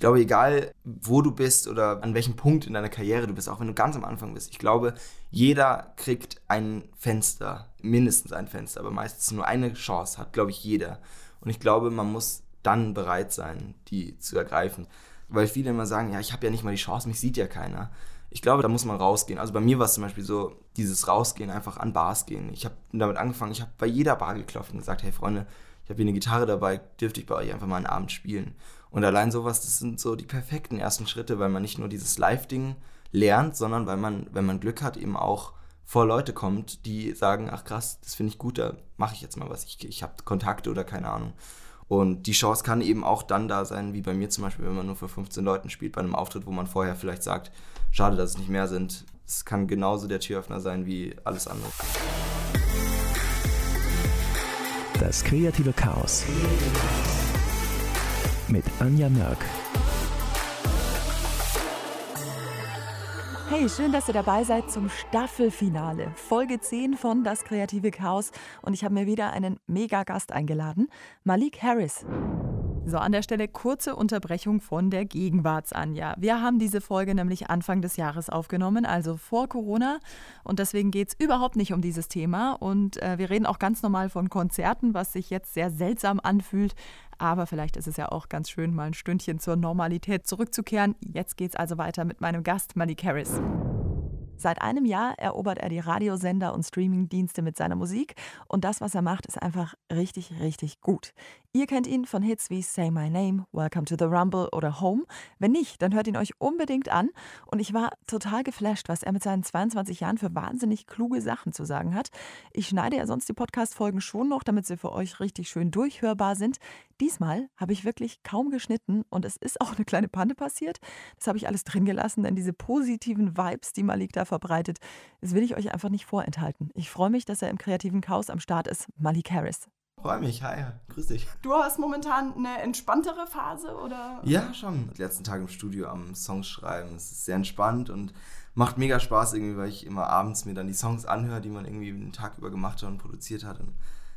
Ich glaube, egal wo du bist oder an welchem Punkt in deiner Karriere du bist, auch wenn du ganz am Anfang bist, ich glaube, jeder kriegt ein Fenster, mindestens ein Fenster, aber meistens nur eine Chance hat, glaube ich, jeder. Und ich glaube, man muss dann bereit sein, die zu ergreifen. Weil viele immer sagen, ja, ich habe ja nicht mal die Chance, mich sieht ja keiner. Ich glaube, da muss man rausgehen. Also bei mir war es zum Beispiel so, dieses Rausgehen, einfach an Bars gehen. Ich habe damit angefangen, ich habe bei jeder Bar geklopft und gesagt, hey Freunde, ich habe hier eine Gitarre dabei, dürfte ich bei euch einfach mal einen Abend spielen. Und allein sowas, das sind so die perfekten ersten Schritte, weil man nicht nur dieses Live-Ding lernt, sondern weil man, wenn man Glück hat, eben auch vor Leute kommt, die sagen, ach krass, das finde ich gut, da mache ich jetzt mal was. Ich, ich habe Kontakte oder keine Ahnung. Und die Chance kann eben auch dann da sein, wie bei mir zum Beispiel, wenn man nur für 15 Leuten spielt, bei einem Auftritt, wo man vorher vielleicht sagt, schade, dass es nicht mehr sind. Es kann genauso der Türöffner sein wie alles andere. Das kreative Chaos mit Anja Mörk. Hey, schön, dass ihr dabei seid zum Staffelfinale, Folge 10 von Das kreative Chaos. Und ich habe mir wieder einen Mega-Gast eingeladen, Malik Harris. So, an der Stelle kurze Unterbrechung von der Gegenwarts-Anja. Wir haben diese Folge nämlich Anfang des Jahres aufgenommen, also vor Corona. Und deswegen geht es überhaupt nicht um dieses Thema. Und äh, wir reden auch ganz normal von Konzerten, was sich jetzt sehr seltsam anfühlt. Aber vielleicht ist es ja auch ganz schön, mal ein Stündchen zur Normalität zurückzukehren. Jetzt geht's also weiter mit meinem Gast Malik Harris. Seit einem Jahr erobert er die Radiosender und Streamingdienste mit seiner Musik und das, was er macht, ist einfach richtig, richtig gut. Ihr kennt ihn von Hits wie Say My Name, Welcome to the Rumble oder Home. Wenn nicht, dann hört ihn euch unbedingt an. Und ich war total geflasht, was er mit seinen 22 Jahren für wahnsinnig kluge Sachen zu sagen hat. Ich schneide ja sonst die Podcast-Folgen schon noch, damit sie für euch richtig schön durchhörbar sind. Diesmal habe ich wirklich kaum geschnitten und es ist auch eine kleine Panne passiert. Das habe ich alles drin gelassen, denn diese positiven Vibes, die Malik da verbreitet, das will ich euch einfach nicht vorenthalten. Ich freue mich, dass er im kreativen Chaos am Start ist. Malik Harris. Freue mich, hi, grüß dich. Du hast momentan eine entspanntere Phase, oder? Ja, schon. Die letzten Tage im Studio am Songs schreiben. Es ist sehr entspannt und macht mega Spaß irgendwie, weil ich immer abends mir dann die Songs anhöre, die man irgendwie den Tag über gemacht hat und produziert hat. Und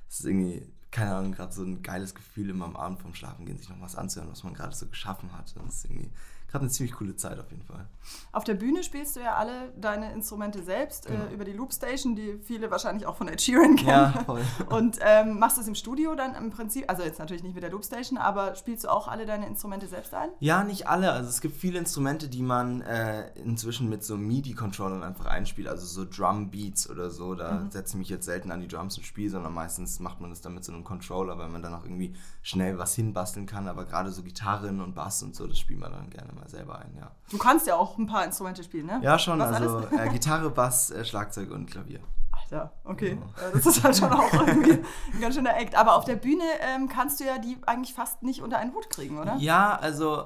es ist irgendwie, keine Ahnung, gerade so ein geiles Gefühl, immer am Abend vorm Schlafen gehen, sich noch was anzuhören, was man gerade so geschaffen hat. Und das ist irgendwie gerade eine ziemlich coole Zeit auf jeden Fall. Auf der Bühne spielst du ja alle deine Instrumente selbst genau. äh, über die Loopstation, die viele wahrscheinlich auch von Ed Sheeran kennen. Ja, voll. Und ähm, machst du es im Studio dann im Prinzip, also jetzt natürlich nicht mit der Loopstation, aber spielst du auch alle deine Instrumente selbst ein? Ja, nicht alle. Also es gibt viele Instrumente, die man äh, inzwischen mit so MIDI-Controllern einfach einspielt, also so Drum-Beats oder so. Da mhm. setze ich mich jetzt selten an die Drums und spiele, sondern meistens macht man das dann mit so einem Controller, weil man dann auch irgendwie schnell was hinbasteln kann. Aber gerade so Gitarren und Bass und so, das spielt man dann gerne mal mal selber ein, ja. Du kannst ja auch ein paar Instrumente spielen, ne? Ja, schon. Was also äh, Gitarre, Bass, äh, Schlagzeug und Klavier. Alter, okay. Ja. Das ist halt schon auch irgendwie ein ganz schöner Act. Aber auf der Bühne ähm, kannst du ja die eigentlich fast nicht unter einen Hut kriegen, oder? Ja, also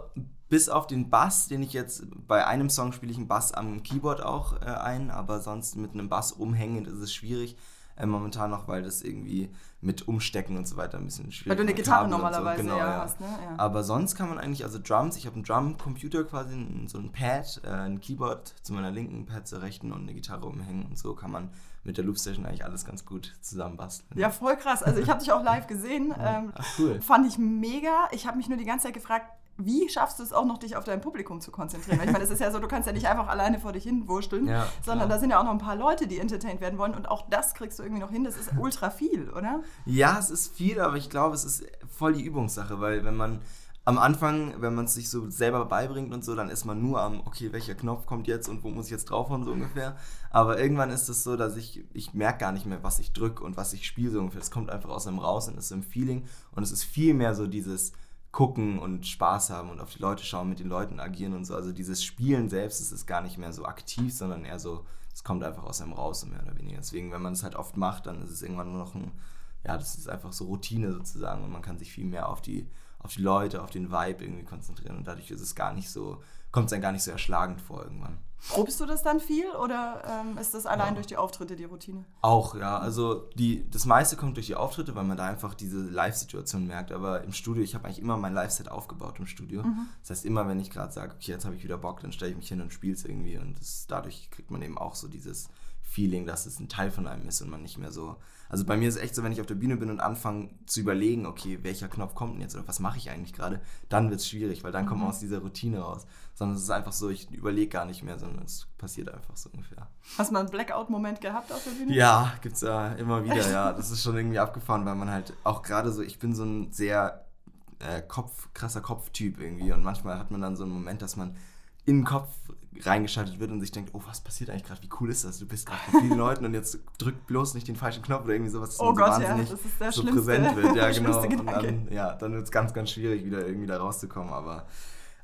bis auf den Bass, den ich jetzt bei einem Song spiele ich einen Bass am Keyboard auch äh, ein, aber sonst mit einem Bass umhängend ist es schwierig äh, momentan noch, weil das irgendwie mit Umstecken und so weiter ein bisschen schwierig ist. Weil du eine Gitarre normalerweise so. genau, ja, hast, ne? Ja. Aber sonst kann man eigentlich, also Drums, ich habe einen Drum-Computer quasi, so ein Pad, äh, ein Keyboard zu meiner linken, Pad zur rechten und eine Gitarre umhängen und so kann man mit der Loopstation eigentlich alles ganz gut zusammenbasteln. Ja, voll krass. Also ich habe dich auch live gesehen. Ähm, Ach, cool. Fand ich mega. Ich habe mich nur die ganze Zeit gefragt, wie schaffst du es auch noch, dich auf dein Publikum zu konzentrieren? ich meine, es ist ja so, du kannst ja nicht einfach alleine vor dich hin wursteln, ja, sondern da sind ja auch noch ein paar Leute, die entertained werden wollen und auch das kriegst du irgendwie noch hin. Das ist ultra viel, oder? Ja, es ist viel, aber ich glaube, es ist voll die Übungssache, weil wenn man am Anfang, wenn man es sich so selber beibringt und so, dann ist man nur am, okay, welcher Knopf kommt jetzt und wo muss ich jetzt draufhauen, so ungefähr. Aber irgendwann ist es so, dass ich, ich merke gar nicht mehr, was ich drücke und was ich spiele, so ungefähr. Es kommt einfach aus einem raus und ist im Feeling und es ist viel mehr so dieses, gucken und Spaß haben und auf die Leute schauen, mit den Leuten agieren und so. Also dieses Spielen selbst ist es gar nicht mehr so aktiv, sondern eher so, es kommt einfach aus einem raus, mehr oder weniger. Deswegen, wenn man es halt oft macht, dann ist es irgendwann nur noch ein, ja, das ist einfach so Routine sozusagen und man kann sich viel mehr auf die, auf die Leute, auf den Vibe irgendwie konzentrieren und dadurch ist es gar nicht so, kommt es dann gar nicht so erschlagend vor irgendwann. Probst du das dann viel oder ähm, ist das allein ja. durch die Auftritte die Routine? Auch, ja. Also die, das meiste kommt durch die Auftritte, weil man da einfach diese Live-Situation merkt. Aber im Studio, ich habe eigentlich immer mein Live-Set aufgebaut im Studio. Mhm. Das heißt, immer wenn ich gerade sage, okay, jetzt habe ich wieder Bock, dann stelle ich mich hin und spiele es irgendwie. Und das, dadurch kriegt man eben auch so dieses Feeling, dass es ein Teil von einem ist und man nicht mehr so. Also bei mir ist es echt so, wenn ich auf der Bühne bin und anfange zu überlegen, okay, welcher Knopf kommt denn jetzt oder was mache ich eigentlich gerade, dann wird es schwierig, weil dann kommt man aus dieser Routine raus. Sondern es ist einfach so, ich überlege gar nicht mehr, sondern es passiert einfach so ungefähr. Hast du mal einen Blackout-Moment gehabt auf der Bühne? Ja, gibt es ja immer wieder, ja. Das ist schon irgendwie abgefahren, weil man halt auch gerade so, ich bin so ein sehr äh, Kopf, krasser Kopftyp irgendwie und manchmal hat man dann so einen Moment, dass man in den Kopf reingeschaltet wird und sich denkt, oh, was passiert eigentlich gerade? Wie cool ist das? Du bist gerade mit vielen Leuten und jetzt drück bloß nicht den falschen Knopf oder irgendwie sowas, oh so Gott, wahnsinnig ja, das ist der so präsent wird. Ja, genau. Und dann, ja, dann wird es ganz, ganz schwierig, wieder irgendwie da rauszukommen. Aber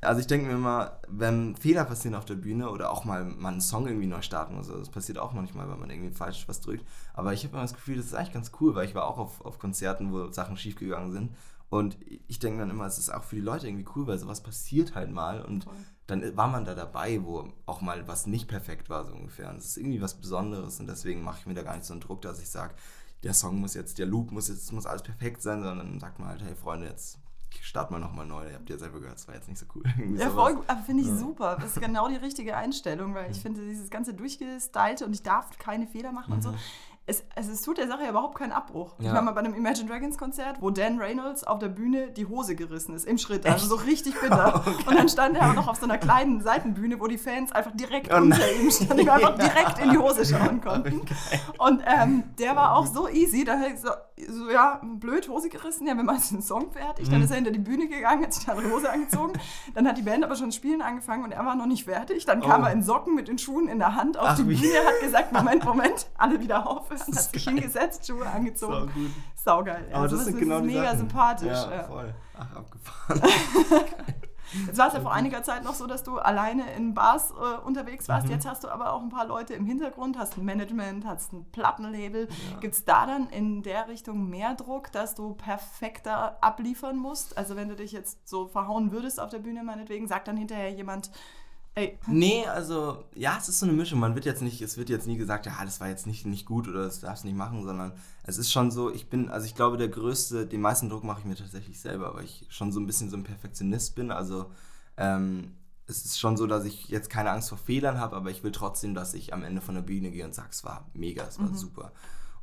also ich denke mir immer, wenn Fehler passieren auf der Bühne oder auch mal man einen Song irgendwie neu starten muss, das passiert auch manchmal, wenn man irgendwie falsch was drückt. Aber ich habe immer das Gefühl, das ist eigentlich ganz cool, weil ich war auch auf, auf Konzerten, wo Sachen schiefgegangen sind. Und ich denke dann immer, es ist auch für die Leute irgendwie cool, weil sowas passiert halt mal. Und Voll dann war man da dabei, wo auch mal was nicht perfekt war, so ungefähr. Und das ist irgendwie was Besonderes und deswegen mache ich mir da gar nicht so einen Druck, dass ich sage, der Song muss jetzt, der Loop muss jetzt, muss alles perfekt sein, sondern dann sagt man halt, hey Freunde, jetzt starten wir nochmal neu. Ihr habt ja selber gehört, das war jetzt nicht so cool. ja, voll, finde ich ja. super. Das ist genau die richtige Einstellung, weil ich finde, dieses ganze durchgestylte und ich darf keine Fehler machen mhm. und so mhm es, es, es, tut der Sache ja überhaupt keinen Abbruch. Ja. Ich war mal bei einem Imagine Dragons Konzert, wo Dan Reynolds auf der Bühne die Hose gerissen ist, im Schritt. Also so richtig bitter. okay. Und dann stand er auch noch auf so einer kleinen Seitenbühne, wo die Fans einfach direkt oh unter ihm standen, die einfach direkt in die Hose schauen konnten. Okay. Und ähm, der war auch so easy, da hätte ich so, so, ja, blöd, Hose gerissen, ja, wir machen den Song fertig. Dann mhm. ist er hinter die Bühne gegangen, hat sich da eine Hose angezogen. Dann hat die Band aber schon Spielen angefangen und er war noch nicht fertig. Dann kam oh. er in Socken mit den Schuhen in der Hand auf Ach, die Bühne, hat gesagt, Moment, Moment, alle wieder auf und hat sich hingesetzt, Schuhe angezogen. Sau gut. Saugeil. Aber also, das, das sind genau ist mega Sachen. sympathisch. Ja, ja, voll. Ach, abgefahren. Jetzt war es ja vor einiger Zeit noch so, dass du alleine in Bars äh, unterwegs warst. Mhm. Jetzt hast du aber auch ein paar Leute im Hintergrund, hast ein Management, hast ein Plattenlabel. Ja. Gibt es da dann in der Richtung mehr Druck, dass du perfekter abliefern musst? Also wenn du dich jetzt so verhauen würdest auf der Bühne meinetwegen, sagt dann hinterher jemand, Ey. Nee, also, ja, es ist so eine Mischung. Man wird jetzt nicht, es wird jetzt nie gesagt, ja, das war jetzt nicht, nicht gut oder das darfst du nicht machen, sondern es ist schon so, ich bin, also ich glaube, der größte, den meisten Druck mache ich mir tatsächlich selber, weil ich schon so ein bisschen so ein Perfektionist bin. Also, ähm, es ist schon so, dass ich jetzt keine Angst vor Fehlern habe, aber ich will trotzdem, dass ich am Ende von der Bühne gehe und sage, es war mega, es war mhm. super.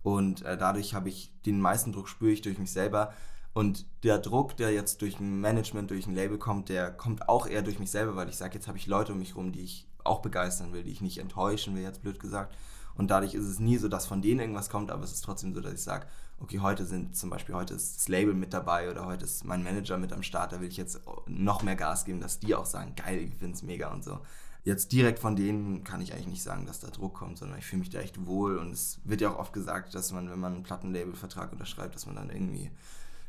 Und äh, dadurch habe ich den meisten Druck spüre ich durch mich selber. Und der Druck, der jetzt durch ein Management, durch ein Label kommt, der kommt auch eher durch mich selber, weil ich sage, jetzt habe ich Leute um mich rum, die ich auch begeistern will, die ich nicht enttäuschen will, jetzt blöd gesagt. Und dadurch ist es nie so, dass von denen irgendwas kommt, aber es ist trotzdem so, dass ich sage, okay, heute sind zum Beispiel, heute ist das Label mit dabei oder heute ist mein Manager mit am Start, da will ich jetzt noch mehr Gas geben, dass die auch sagen, geil, ich finde es mega und so. Jetzt direkt von denen kann ich eigentlich nicht sagen, dass da Druck kommt, sondern ich fühle mich da echt wohl und es wird ja auch oft gesagt, dass man, wenn man einen Plattenlabelvertrag unterschreibt, dass man dann irgendwie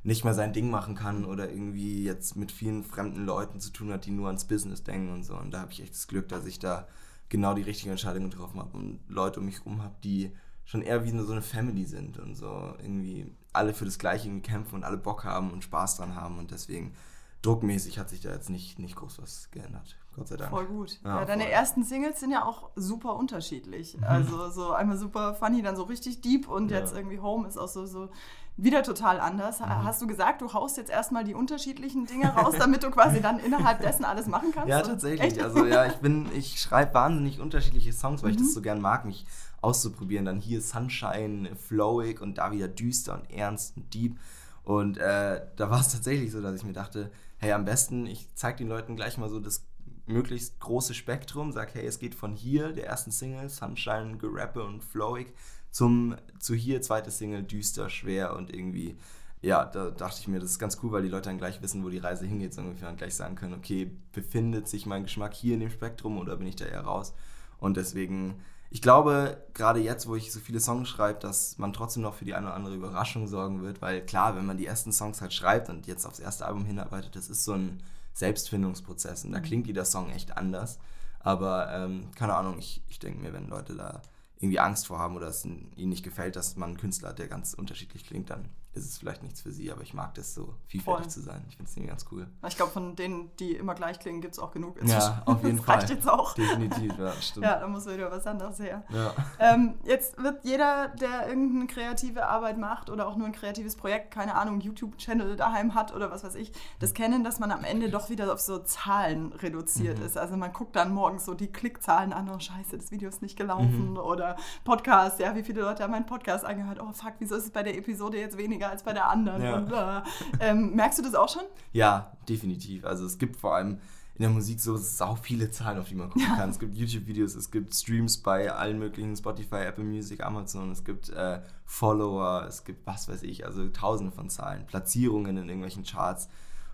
nicht mehr sein Ding machen kann oder irgendwie jetzt mit vielen fremden Leuten zu tun hat, die nur ans Business denken und so. Und da habe ich echt das Glück, dass ich da genau die richtige Entscheidung getroffen habe und Leute um mich herum habe, die schon eher wie so eine Family sind und so irgendwie alle für das Gleiche kämpfen und alle Bock haben und Spaß dran haben und deswegen druckmäßig hat sich da jetzt nicht, nicht groß was geändert. Gott sei Dank. Voll gut. Ja, ja deine voll. ersten Singles sind ja auch super unterschiedlich. Also so einmal super funny, dann so richtig deep und ja. jetzt irgendwie Home ist auch so, so wieder total anders. Mhm. Hast du gesagt, du haust jetzt erstmal die unterschiedlichen Dinge raus, damit du quasi dann innerhalb dessen alles machen kannst? Ja, tatsächlich. Echt? Also ja, ich bin, ich schreibe wahnsinnig unterschiedliche Songs, weil mhm. ich das mhm. so gern mag, mich auszuprobieren. Dann hier Sunshine, Flowig und da wieder düster und ernst und deep. Und äh, da war es tatsächlich so, dass ich mir dachte, hey, am besten, ich zeige den Leuten gleich mal so das möglichst große Spektrum, sag, hey, es geht von hier, der ersten Single, Sunshine, Gerappe und Flowig, zum, zu hier, zweite Single, düster, schwer und irgendwie, ja, da dachte ich mir, das ist ganz cool, weil die Leute dann gleich wissen, wo die Reise hingeht, so ungefähr und gleich sagen können, okay, befindet sich mein Geschmack hier in dem Spektrum oder bin ich da eher raus? Und deswegen, ich glaube, gerade jetzt, wo ich so viele Songs schreibe, dass man trotzdem noch für die eine oder andere Überraschung sorgen wird, weil klar, wenn man die ersten Songs halt schreibt und jetzt aufs erste Album hinarbeitet, das ist so ein Selbstfindungsprozess und da mhm. klingt jeder Song echt anders. Aber ähm, keine Ahnung, ich, ich denke mir, wenn Leute da irgendwie Angst vor haben oder es ihnen nicht gefällt, dass man einen Künstler hat, der ganz unterschiedlich klingt, dann ist es vielleicht nichts für sie, aber ich mag das so, vielfältig Voll. zu sein. Ich finde es irgendwie ganz cool. Ich glaube, von denen, die immer gleich klingen, gibt es auch genug. Ja, auf jeden das Fall. reicht jetzt auch. Definitiv, ja, stimmt. Ja, da muss wieder was anderes her. Ja. Ähm, jetzt wird jeder, der irgendeine kreative Arbeit macht oder auch nur ein kreatives Projekt, keine Ahnung, YouTube-Channel daheim hat oder was weiß ich, das kennen, dass man am Ende doch wieder auf so Zahlen reduziert mhm. ist. Also man guckt dann morgens so die Klickzahlen an, oh scheiße, das Video ist nicht gelaufen mhm. oder Podcast, ja, wie viele Leute haben meinen Podcast angehört, oh fuck, wieso ist es bei der Episode jetzt weniger als bei der anderen? Ja. Und, äh, ähm, merkst du das auch schon? Ja, definitiv. Also es gibt vor allem in der Musik so sau viele Zahlen, auf die man gucken ja. kann. Es gibt YouTube-Videos, es gibt Streams bei allen möglichen Spotify, Apple Music, Amazon, es gibt äh, Follower, es gibt was weiß ich, also tausende von Zahlen, Platzierungen in irgendwelchen Charts.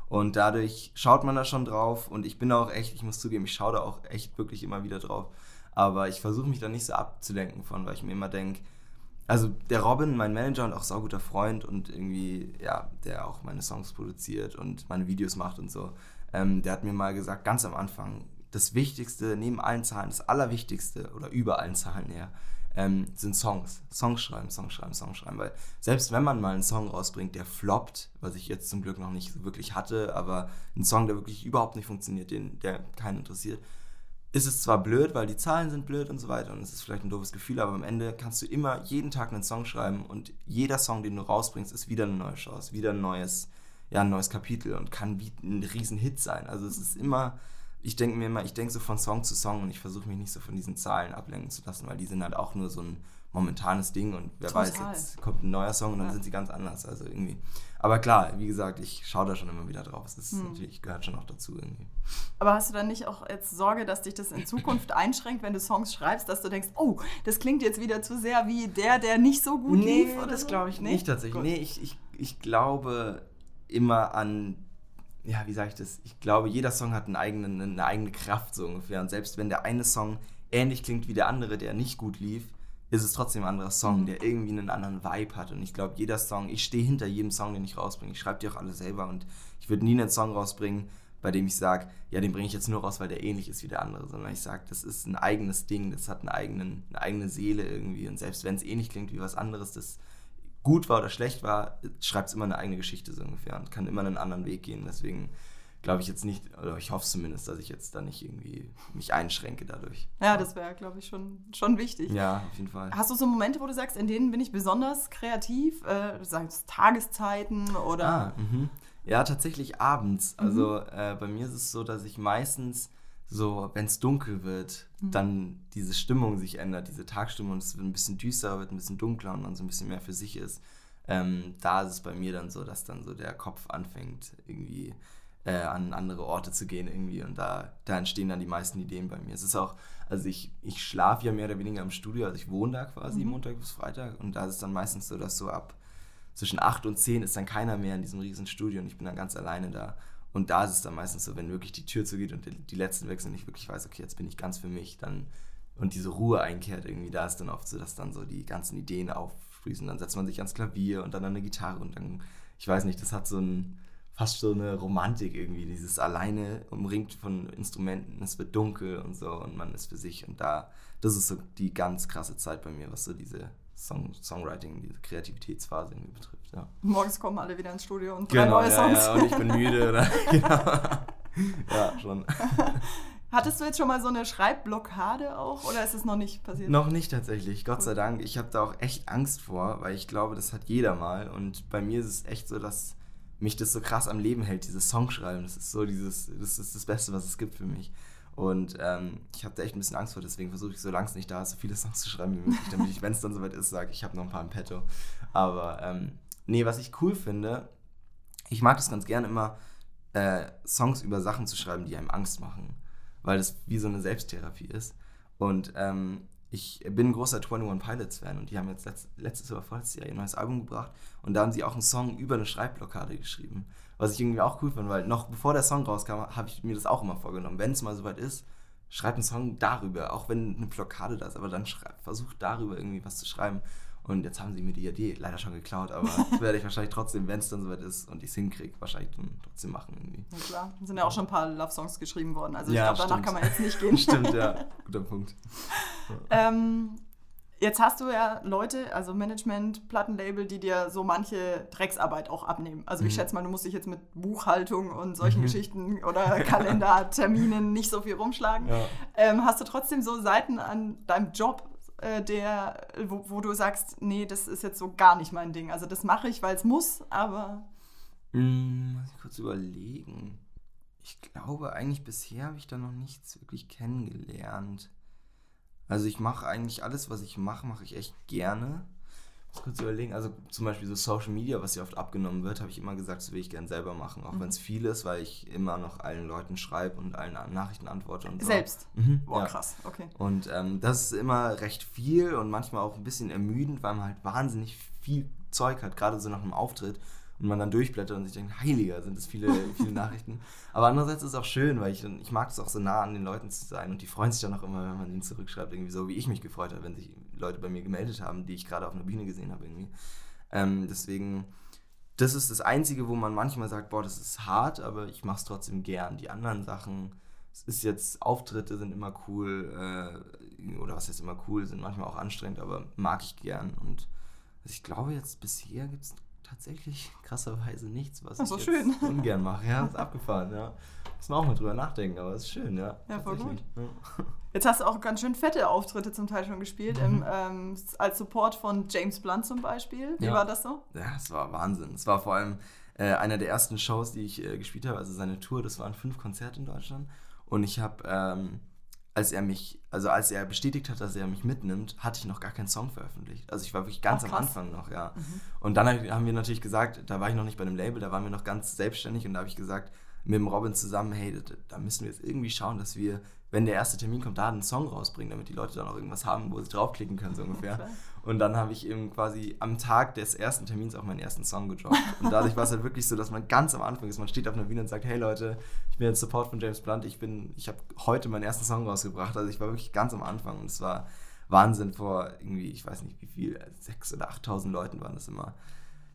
Und dadurch schaut man da schon drauf und ich bin auch echt, ich muss zugeben, ich schaue da auch echt wirklich immer wieder drauf. Aber ich versuche mich da nicht so abzulenken von, weil ich mir immer denke, also der Robin, mein Manager und auch sauguter Freund und irgendwie, ja, der auch meine Songs produziert und meine Videos macht und so, ähm, der hat mir mal gesagt, ganz am Anfang, das Wichtigste neben allen Zahlen, das Allerwichtigste oder über allen Zahlen her, ähm, sind Songs. Songs schreiben, Songs schreiben, Songs schreiben. Weil selbst wenn man mal einen Song rausbringt, der floppt, was ich jetzt zum Glück noch nicht so wirklich hatte, aber ein Song, der wirklich überhaupt nicht funktioniert, den, der keinen interessiert, ist es zwar blöd, weil die Zahlen sind blöd und so weiter und es ist vielleicht ein doofes Gefühl, aber am Ende kannst du immer jeden Tag einen Song schreiben und jeder Song, den du rausbringst, ist wieder eine neue Chance, wieder ein neues, ja, ein neues Kapitel und kann wie ein riesen Hit sein. Also es ist immer, ich denke mir immer, ich denke so von Song zu Song und ich versuche mich nicht so von diesen Zahlen ablenken zu lassen, weil die sind halt auch nur so ein momentanes Ding und wer Total. weiß, jetzt kommt ein neuer Song und dann ja. sind sie ganz anders. Also irgendwie. Aber klar, wie gesagt, ich schaue da schon immer wieder drauf. Es ist hm. natürlich, gehört schon auch dazu irgendwie. Aber hast du dann nicht auch jetzt Sorge, dass dich das in Zukunft einschränkt, wenn du Songs schreibst, dass du denkst, oh, das klingt jetzt wieder zu sehr wie der, der nicht so gut nee, lief? Oder das so? glaube ich nicht. Nicht tatsächlich. Gut. Nee, ich, ich, ich glaube immer an ja, wie sage ich das? Ich glaube, jeder Song hat einen eigenen, eine eigene Kraft so ungefähr. Und selbst wenn der eine Song ähnlich klingt wie der andere, der nicht gut lief, ist es trotzdem ein anderer Song, mhm. der irgendwie einen anderen Vibe hat. Und ich glaube, jeder Song, ich stehe hinter jedem Song, den ich rausbringe. Ich schreibe die auch alle selber und ich würde nie einen Song rausbringen, bei dem ich sage, ja, den bringe ich jetzt nur raus, weil der ähnlich ist wie der andere, sondern ich sage, das ist ein eigenes Ding, das hat einen eigenen, eine eigene Seele irgendwie. Und selbst wenn es ähnlich klingt wie was anderes, das gut war oder schlecht war, schreibt es immer eine eigene Geschichte so ungefähr und kann immer einen anderen Weg gehen. Deswegen glaube ich jetzt nicht, oder ich hoffe zumindest, dass ich jetzt da nicht irgendwie mich einschränke dadurch. Ja, das wäre, glaube ich, schon, schon wichtig. Ja, auf jeden Fall. Hast du so Momente, wo du sagst, in denen bin ich besonders kreativ? Äh, du sagst Tageszeiten oder? Ah, mh. Ja, tatsächlich abends. Mhm. Also äh, bei mir ist es so, dass ich meistens so, wenn es dunkel wird, mhm. dann diese Stimmung sich ändert, diese Tagstimmung, es wird ein bisschen düsterer, wird ein bisschen dunkler und man so ein bisschen mehr für sich ist. Ähm, da ist es bei mir dann so, dass dann so der Kopf anfängt, irgendwie äh, an andere Orte zu gehen irgendwie und da, da entstehen dann die meisten Ideen bei mir. Es ist auch, also ich, ich schlafe ja mehr oder weniger im Studio, also ich wohne da quasi mhm. Montag bis Freitag und da ist es dann meistens so, dass so ab zwischen 8 und 10 ist dann keiner mehr in diesem riesen Studio und ich bin dann ganz alleine da. Und da ist es dann meistens so, wenn wirklich die Tür zugeht und die, die letzten wechseln und ich wirklich weiß, okay, jetzt bin ich ganz für mich, dann und diese Ruhe einkehrt irgendwie, da ist dann oft so, dass dann so die ganzen Ideen auffließen. Dann setzt man sich ans Klavier und dann an eine Gitarre und dann, ich weiß nicht, das hat so ein, fast so eine Romantik irgendwie, dieses alleine umringt von Instrumenten, es wird dunkel und so und man ist für sich und da, das ist so die ganz krasse Zeit bei mir, was so diese Song, Songwriting, diese Kreativitätsphase irgendwie betrifft, ja. Morgens kommen alle wieder ins Studio und drei genau, neue Songs. Ja, und ich bin müde, oder? genau. ja, schon. Hattest du jetzt schon mal so eine Schreibblockade auch oder ist es noch nicht passiert? Noch nicht tatsächlich, Gott sei Dank. Ich habe da auch echt Angst vor, weil ich glaube, das hat jeder mal und bei mir ist es echt so, dass mich das so krass am Leben hält, dieses Songschreiben. Das ist so dieses, das ist das Beste, was es gibt für mich. Und ähm, ich habe da echt ein bisschen Angst vor, deswegen versuche ich, solange es nicht da ist, so viele Songs zu schreiben wie möglich, damit ich, wenn es dann soweit ist, sage, ich habe noch ein paar im Petto. Aber ähm, nee, was ich cool finde, ich mag das ganz gerne immer, äh, Songs über Sachen zu schreiben, die einem Angst machen, weil das wie so eine Selbsttherapie ist. Und ähm, ich bin ein großer 21 Pilots Fan und die haben jetzt letzt, letztes oder vorletztes Jahr ihr neues Album gebracht und da haben sie auch einen Song über eine Schreibblockade geschrieben. Was ich irgendwie auch cool fand, weil noch bevor der Song rauskam, habe ich mir das auch immer vorgenommen. Wenn es mal soweit ist, schreib einen Song darüber, auch wenn eine Blockade da ist, aber dann schreib, versuch darüber irgendwie was zu schreiben. Und jetzt haben sie mir die Idee leider schon geklaut, aber das werde ich wahrscheinlich trotzdem, wenn es dann soweit ist und ich es hinkriege, wahrscheinlich dann trotzdem machen irgendwie. Ja klar, sind ja auch schon ein paar Love-Songs geschrieben worden. Also ich ja, glaube, danach kann man jetzt nicht gehen. stimmt, ja. Guter Punkt. ähm, Jetzt hast du ja Leute, also Management, Plattenlabel, die dir so manche Drecksarbeit auch abnehmen. Also ich Mhm. schätze mal, du musst dich jetzt mit Buchhaltung und solchen Mhm. Geschichten oder Kalenderterminen nicht so viel rumschlagen. Ja. Ähm, hast du trotzdem so Seiten an deinem Job, äh, der, wo, wo du sagst, nee, das ist jetzt so gar nicht mein Ding. Also das mache ich, weil es muss, aber Hm, muss ich kurz überlegen. Ich glaube, eigentlich bisher habe ich da noch nichts wirklich kennengelernt. Also ich mache eigentlich alles, was ich mache, mache ich echt gerne. Ich muss kurz überlegen, also zum Beispiel so Social Media, was ja oft abgenommen wird, habe ich immer gesagt, das will ich gern selber machen. Auch Mhm. wenn es viel ist, weil ich immer noch allen Leuten schreibe und allen Nachrichten antworte und so. selbst. Mhm, Boah, ja. krass, okay. Und ähm, das ist immer recht viel und manchmal auch ein bisschen ermüdend, weil man halt wahnsinnig viel Zeug hat, gerade so nach einem Auftritt. Und man dann durchblättert und sich denkt, heiliger, sind das viele, viele Nachrichten. Aber andererseits ist es auch schön, weil ich, ich mag es auch so nah an den Leuten zu sein und die freuen sich dann auch immer, wenn man ihnen zurückschreibt, irgendwie so, wie ich mich gefreut habe, wenn sich Leute bei mir gemeldet haben, die ich gerade auf einer Bühne gesehen habe irgendwie. Ähm, deswegen, das ist das Einzige, wo man manchmal sagt, boah, das ist hart, aber ich mache es trotzdem gern. Die anderen Sachen, es ist jetzt, Auftritte sind immer cool, äh, oder was heißt immer cool, sind manchmal auch anstrengend, aber mag ich gern. Und ich glaube jetzt bisher gibt es tatsächlich krasserweise nichts, was Ach ich schön. ungern mache. Ja, ist abgefahren, ja. Muss man auch mal drüber nachdenken, aber es ist schön, ja. Ja, voll. Ja. Jetzt hast du auch ganz schön fette Auftritte zum Teil schon gespielt, Mhm. im, ähm, als Support von James Blunt zum Beispiel. Wie Ja. war das so? Ja, es war Wahnsinn. Es war vor allem äh, einer der ersten Shows, die ich äh, gespielt habe, also seine Tour. Das waren fünf Konzerte in Deutschland. Und ich habe, ähm, als er mich, also als er bestätigt hat, dass er mich mitnimmt, hatte ich noch gar keinen Song veröffentlicht. Also ich war wirklich ganz Ach, am. Anfang noch, ja. Mhm. Und dann haben wir natürlich gesagt, da war ich noch nicht bei einem Label, da waren wir noch ganz selbstständig und da habe ich gesagt, mit dem Robin zusammen, hey, da, müssen wir jetzt irgendwie schauen, dass wir, wenn der erste Termin kommt, da einen Song rausbringen, damit die Leute dann auch irgendwas haben, wo sie draufklicken können, so ungefähr. Klar. Und dann habe ich eben quasi am Tag des ersten Termins auch meinen ersten Song gedroppt. Und dadurch war es halt wirklich so, dass man ganz am Anfang ist. Man steht auf einer Bühne und sagt, hey Leute, ich bin jetzt Support von James Blunt, ich bin, ich habe heute meinen ersten Song rausgebracht. Also ich war wirklich ganz am Anfang und es war Wahnsinn vor irgendwie, ich weiß nicht wie viel, 6.000 oder 8.000 Leuten waren das immer.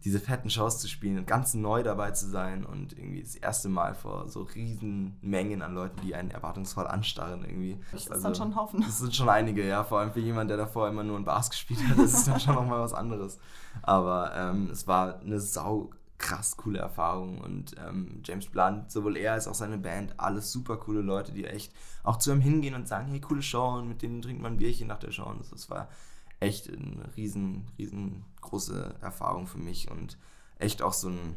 Diese fetten Shows zu spielen und ganz neu dabei zu sein und irgendwie das erste Mal vor so riesen Mengen an Leuten, die einen erwartungsvoll anstarren irgendwie. Das ist Also- dann schon ein Haufen. das sind schon einige, ja. Vor allem für jemanden, der davor immer nur ein Bass gespielt hat, das ist dann schon nochmal was anderes. Aber ähm, es war eine sau krass coole Erfahrung und ähm, James Blunt, sowohl er als auch seine Band, alles super coole Leute, die echt auch zu ihm hingehen und sagen, hey, coole Show und mit denen trinkt man ein Bierchen nach der Show. Und das, das war echt eine riesen, riesengroße Erfahrung für mich und echt auch so ein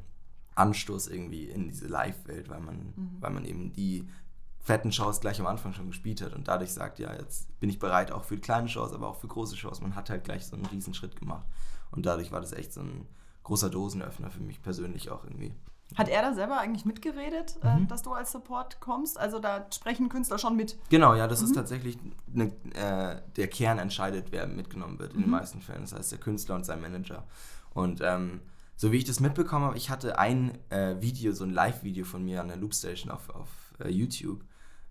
Anstoß irgendwie in diese Live-Welt, weil man, Mhm. weil man eben die fetten Shows gleich am Anfang schon gespielt hat und dadurch sagt, ja, jetzt bin ich bereit auch für kleine Shows, aber auch für große Shows. Man hat halt gleich so einen riesen Schritt gemacht und dadurch war das echt so ein großer Dosenöffner für mich persönlich auch irgendwie. Hat er da selber eigentlich mitgeredet, äh, Mhm. dass du als Support kommst? Also da sprechen Künstler schon mit. Genau, ja, das ist Mhm. tatsächlich eine, äh, der Kern entscheidet, wer mitgenommen wird in den Mhm. meisten Fällen. Das heißt, der Künstler und sein Manager. Und ähm, so wie ich das mitbekommen habe, ich hatte ein äh, Video, so ein Live-Video von mir an der Loopstation auf, auf äh, YouTube.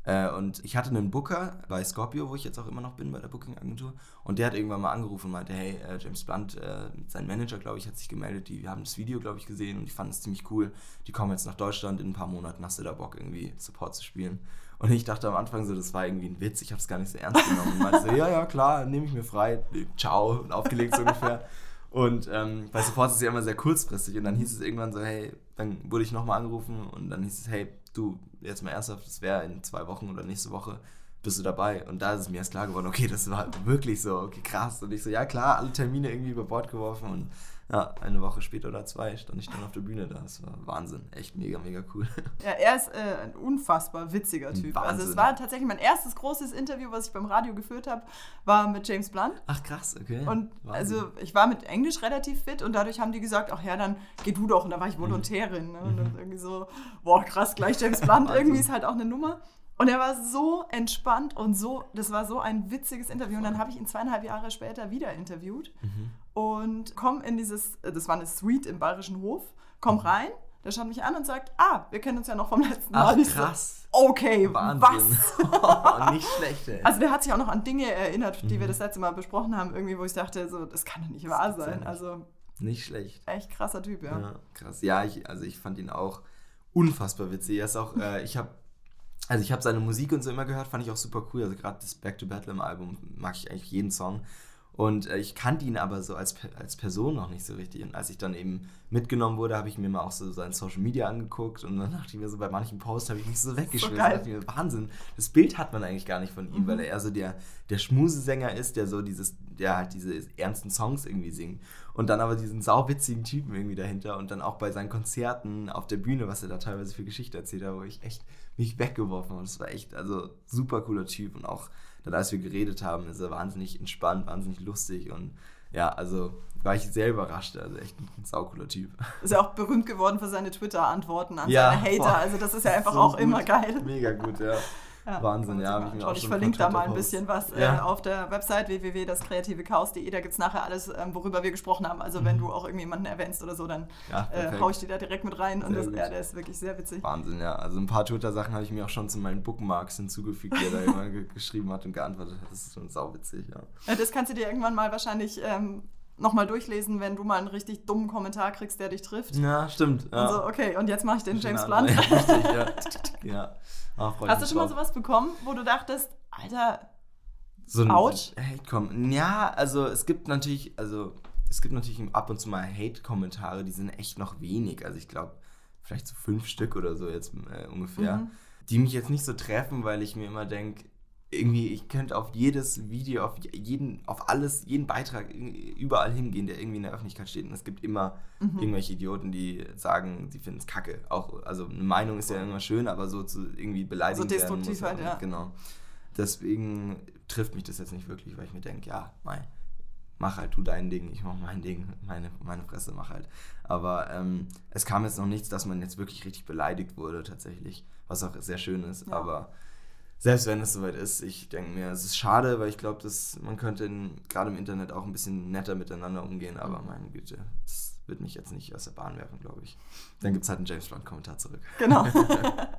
Äh, und ich hatte einen Booker bei Scorpio, wo ich jetzt auch immer noch bin, bei der Booking-Agentur. Und der hat irgendwann mal angerufen und meinte, hey, äh, James Blunt, äh, sein Manager, glaube ich, hat sich gemeldet. Die haben das Video, glaube ich, gesehen und ich fand es ziemlich cool. Die kommen jetzt nach Deutschland, in ein paar Monaten hast du da Bock, irgendwie Support zu spielen. Und ich dachte am Anfang so, das war irgendwie ein Witz, ich habe es gar nicht so ernst genommen. Und meinte so, ja, ja, klar, nehme ich mir frei, ciao, und aufgelegt so ungefähr. Und ähm, bei Support ist ja immer sehr kurzfristig. Und dann hieß es irgendwann so, hey, dann wurde ich nochmal angerufen und dann hieß es, hey, du, jetzt mal ernsthaft, das wäre in zwei Wochen oder nächste Woche, bist du dabei? Und da ist es mir erst klar geworden, okay, das war wirklich so, okay, krass. Und ich so, ja klar, alle Termine irgendwie über Bord geworfen und ja, eine Woche später oder zwei stand ich dann auf der Bühne da. Das war Wahnsinn, echt mega, mega cool. Ja, er ist äh, ein unfassbar witziger Typ. Also es Wahnsinn. war tatsächlich mein erstes großes Interview, was ich beim Radio geführt habe, war mit James Blunt. Ach krass, okay. Und Wahnsinn. also ich war mit Englisch relativ fit und dadurch haben die gesagt, ach ja, dann geh du doch. Und da war ich Volontärin. Ne? Und dann irgendwie so, boah, krass, gleich James Blunt. Wahnsinn. irgendwie ist halt auch eine Nummer. Und er war so entspannt und so, das war so ein witziges Interview. Und dann habe ich ihn zweieinhalb Jahre später wieder interviewt Mhm. Und komm in dieses, äh, das war eine Suite im Bayerischen Hof, komm rein, der schaut mich an und sagt, ah, wir kennen uns ja noch vom letzten Mal. Ach ich so, krass. okay, Wahnsinn. was? Nicht schlecht, ey. Also der hat sich auch noch an Dinge erinnert, die Mhm. wir das letzte Mal besprochen haben, irgendwie, wo ich dachte, so, das kann doch nicht wahr gibt's ja sein. nicht. Also Nicht schlecht. echt krasser Typ, ja. Ja, krass. Ja, ich, also ich fand ihn auch unfassbar witzig. Er ist auch, äh, ich habe, also ich habe seine Musik und so immer gehört, fand ich auch super cool. Also gerade das Back to Battle im Album mag ich eigentlich jeden Song. Und äh, ich kannte ihn aber so als, als Person noch nicht so richtig. Und als ich dann eben mitgenommen wurde, habe ich mir mal auch so sein Social Media angeguckt und dann dachte ich mir so, bei manchen Posts habe ich mich so weggeschmissen. So dachte mir, Wahnsinn, das Bild hat man eigentlich gar nicht von ihm, mhm. weil er eher so der, der Schmusesänger ist, der so dieses, der halt diese ernsten Songs irgendwie singt. Und dann aber diesen sauwitzigen Typen irgendwie dahinter und dann auch bei seinen Konzerten auf der Bühne, was er da teilweise für Geschichte erzählt hat, wo ich echt mich weggeworfen habe. Das war echt, also super cooler Typ und auch dann als wir geredet haben, ist er wahnsinnig entspannt, wahnsinnig lustig und ja, also war ich sehr überrascht. Also echt ein saucooler Typ. Ist ja auch berühmt geworden für seine Twitter-Antworten an ja, seine Hater. Boah, also das ist ja einfach so auch gut, immer geil. Mega gut, ja. Ja, Wahnsinn, ja. Ich, ich verlinke da mal ein bisschen was äh, ja. äh, auf der Website www.daskreativechaos.de. Da gibt es nachher alles, ähm, worüber wir gesprochen haben. Also, mhm. wenn du auch irgendjemanden erwähnst oder so, dann ja, äh, haue ich dir da direkt mit rein. Sehr und das, ja, der ist wirklich sehr witzig. Wahnsinn, ja. Also, ein paar Twitter-Sachen habe ich mir auch schon zu meinen Bookmarks hinzugefügt, die er da immer geschrieben hat und geantwortet hat. Das ist schon sauwitzig, ja. Das kannst du dir irgendwann mal wahrscheinlich. Ähm, nochmal durchlesen, wenn du mal einen richtig dummen Kommentar kriegst, der dich trifft. Ja, stimmt. Ja. Und okay, und jetzt mache ich den James Blunt. Ja, richtig, ja. ja. Ach, Hast du schon mal sowas bekommen, wo du dachtest, Alter, so ein Ouch? Hate komm. Ja, also es gibt natürlich, also es gibt natürlich ab und zu mal Hate-Kommentare, die sind echt noch wenig. Also ich glaube, vielleicht so fünf Stück oder so jetzt äh, ungefähr. Mhm. Die mich jetzt nicht so treffen, weil ich mir immer denke, irgendwie, ich könnte auf jedes Video, auf jeden, auf alles, jeden Beitrag überall hingehen, der irgendwie in der Öffentlichkeit steht. Und es gibt immer mhm. irgendwelche Idioten, die sagen, sie finden es kacke. Auch, also eine Meinung ist ja immer schön, aber so zu irgendwie beleidigen. So destruktiv halt, ja. Genau. Deswegen trifft mich das jetzt nicht wirklich, weil ich mir denke, ja, mein, mach halt du dein Ding, ich mach mein Ding, meine, meine Fresse mach halt. Aber ähm, es kam jetzt noch nichts, dass man jetzt wirklich richtig beleidigt wurde tatsächlich, was auch sehr schön ist. Ja. Aber selbst wenn es soweit ist, ich denke mir, es ist schade, weil ich glaube, man könnte gerade im Internet auch ein bisschen netter miteinander umgehen, aber mhm. meine Güte, das wird mich jetzt nicht aus der Bahn werfen, glaube ich. Dann gibt es halt einen James Blunt-Kommentar zurück. Genau.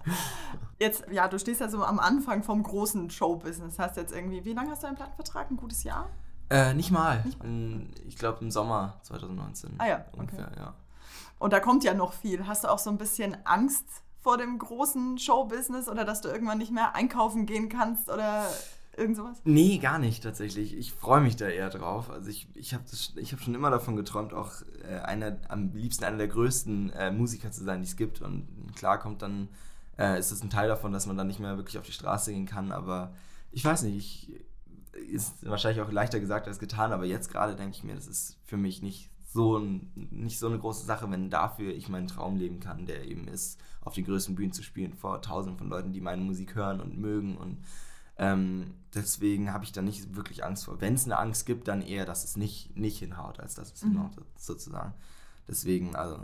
jetzt, ja, du stehst ja so am Anfang vom großen Showbusiness. Hast jetzt irgendwie, wie lange hast du einen Plattenvertrag? Ein gutes Jahr? Äh, nicht mal. Nicht mal. Ich glaube im Sommer 2019. Ah ja. Ungefähr, okay. ja. Und da kommt ja noch viel. Hast du auch so ein bisschen Angst vor dem großen Showbusiness oder dass du irgendwann nicht mehr einkaufen gehen kannst oder irgend sowas? Nee, gar nicht tatsächlich. Ich freue mich da eher drauf. Also ich, ich habe hab schon immer davon geträumt, auch äh, einer, am liebsten einer der größten äh, Musiker zu sein, die es gibt. Und klar kommt dann, äh, ist es ein Teil davon, dass man dann nicht mehr wirklich auf die Straße gehen kann. Aber ich weiß nicht, ich, ist wahrscheinlich auch leichter gesagt als getan, aber jetzt gerade denke ich mir, das ist für mich nicht so, ein, nicht so eine große Sache, wenn dafür ich meinen Traum leben kann, der eben ist, auf den größten Bühnen zu spielen vor tausenden von Leuten, die meine Musik hören und mögen. Und ähm, deswegen habe ich da nicht wirklich Angst vor. Wenn es eine Angst gibt, dann eher, dass es nicht, nicht hinhaut, als dass es mhm. hinhaut, sozusagen. Deswegen, also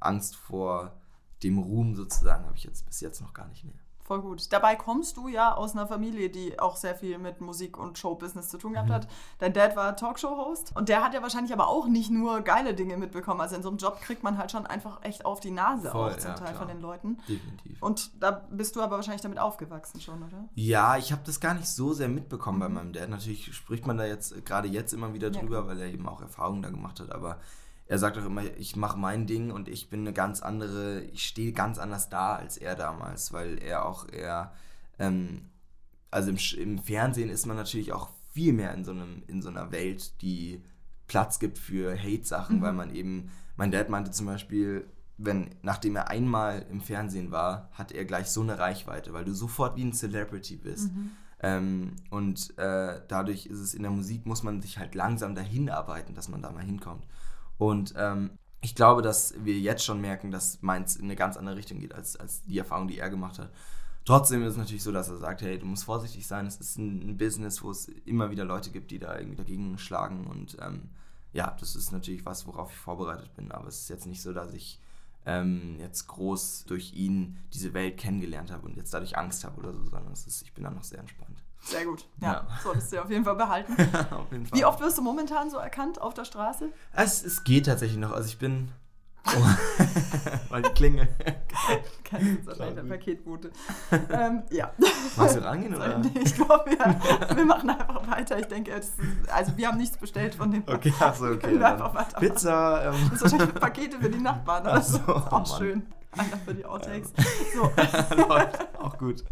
Angst vor dem Ruhm sozusagen habe ich jetzt bis jetzt noch gar nicht mehr. Voll gut. Dabei kommst du ja aus einer Familie, die auch sehr viel mit Musik und Showbusiness zu tun gehabt mhm. hat. Dein Dad war Talkshow-Host und der hat ja wahrscheinlich aber auch nicht nur geile Dinge mitbekommen. Also in so einem Job kriegt man halt schon einfach echt auf die Nase Voll, auch zum ja, Teil klar. von den Leuten. Definitiv. Und da bist du aber wahrscheinlich damit aufgewachsen schon, oder? Ja, ich habe das gar nicht so sehr mitbekommen mhm. bei meinem Dad. Natürlich spricht man da jetzt gerade jetzt immer wieder drüber, ja. weil er eben auch Erfahrungen da gemacht hat. Aber er sagt auch immer, ich mache mein Ding und ich bin eine ganz andere, ich stehe ganz anders da als er damals, weil er auch eher, ähm, also im, im, Fernsehen ist man natürlich auch viel mehr in so, einem, in so einer Welt, die Platz gibt für Hate-Sachen, mhm. weil man eben, mein Dad meinte zum Beispiel, wenn, nachdem er einmal im Fernsehen war, hat er gleich so eine Reichweite, weil du sofort wie ein Celebrity bist. Mhm. Ähm, und äh, dadurch ist es in der Musik, muss man sich halt langsam dahin arbeiten, dass man da mal hinkommt. Und ähm, ich glaube, dass wir jetzt schon merken, dass meins in eine ganz andere Richtung geht als, als die Erfahrung, die er gemacht hat. Trotzdem ist es natürlich so, dass er sagt, hey, du musst vorsichtig sein. Es ist ein, Business, wo es immer wieder Leute gibt, die da irgendwie dagegen schlagen. Und ähm, ja, das ist natürlich was, worauf ich vorbereitet bin. Aber es ist jetzt nicht so, dass ich ähm, jetzt groß durch ihn diese Welt kennengelernt habe und jetzt dadurch Angst habe oder so, sondern ist, ich bin da noch sehr entspannt. Sehr gut. Ja, ja. solltest du auf jeden Fall behalten. auf jeden Fall. Wie oft wirst du momentan so erkannt auf der Straße? Es, es geht tatsächlich noch. Also ich bin. Oh. Weil die Klinge. Wahrscheinlich der Paketbote. ähm, ja. Magst du rangehen oder? ich glaube, ja. wir machen einfach weiter. Ich denke, ist, also wir haben nichts bestellt von dem. Okay, achso, okay. Wir einfach weiter Pizza. Ähm. Das ist wahrscheinlich Pakete für die Nachbarn. Oder so. Auch oh, schön. Einfach für die Outtakes. So. Läuft. Auch gut.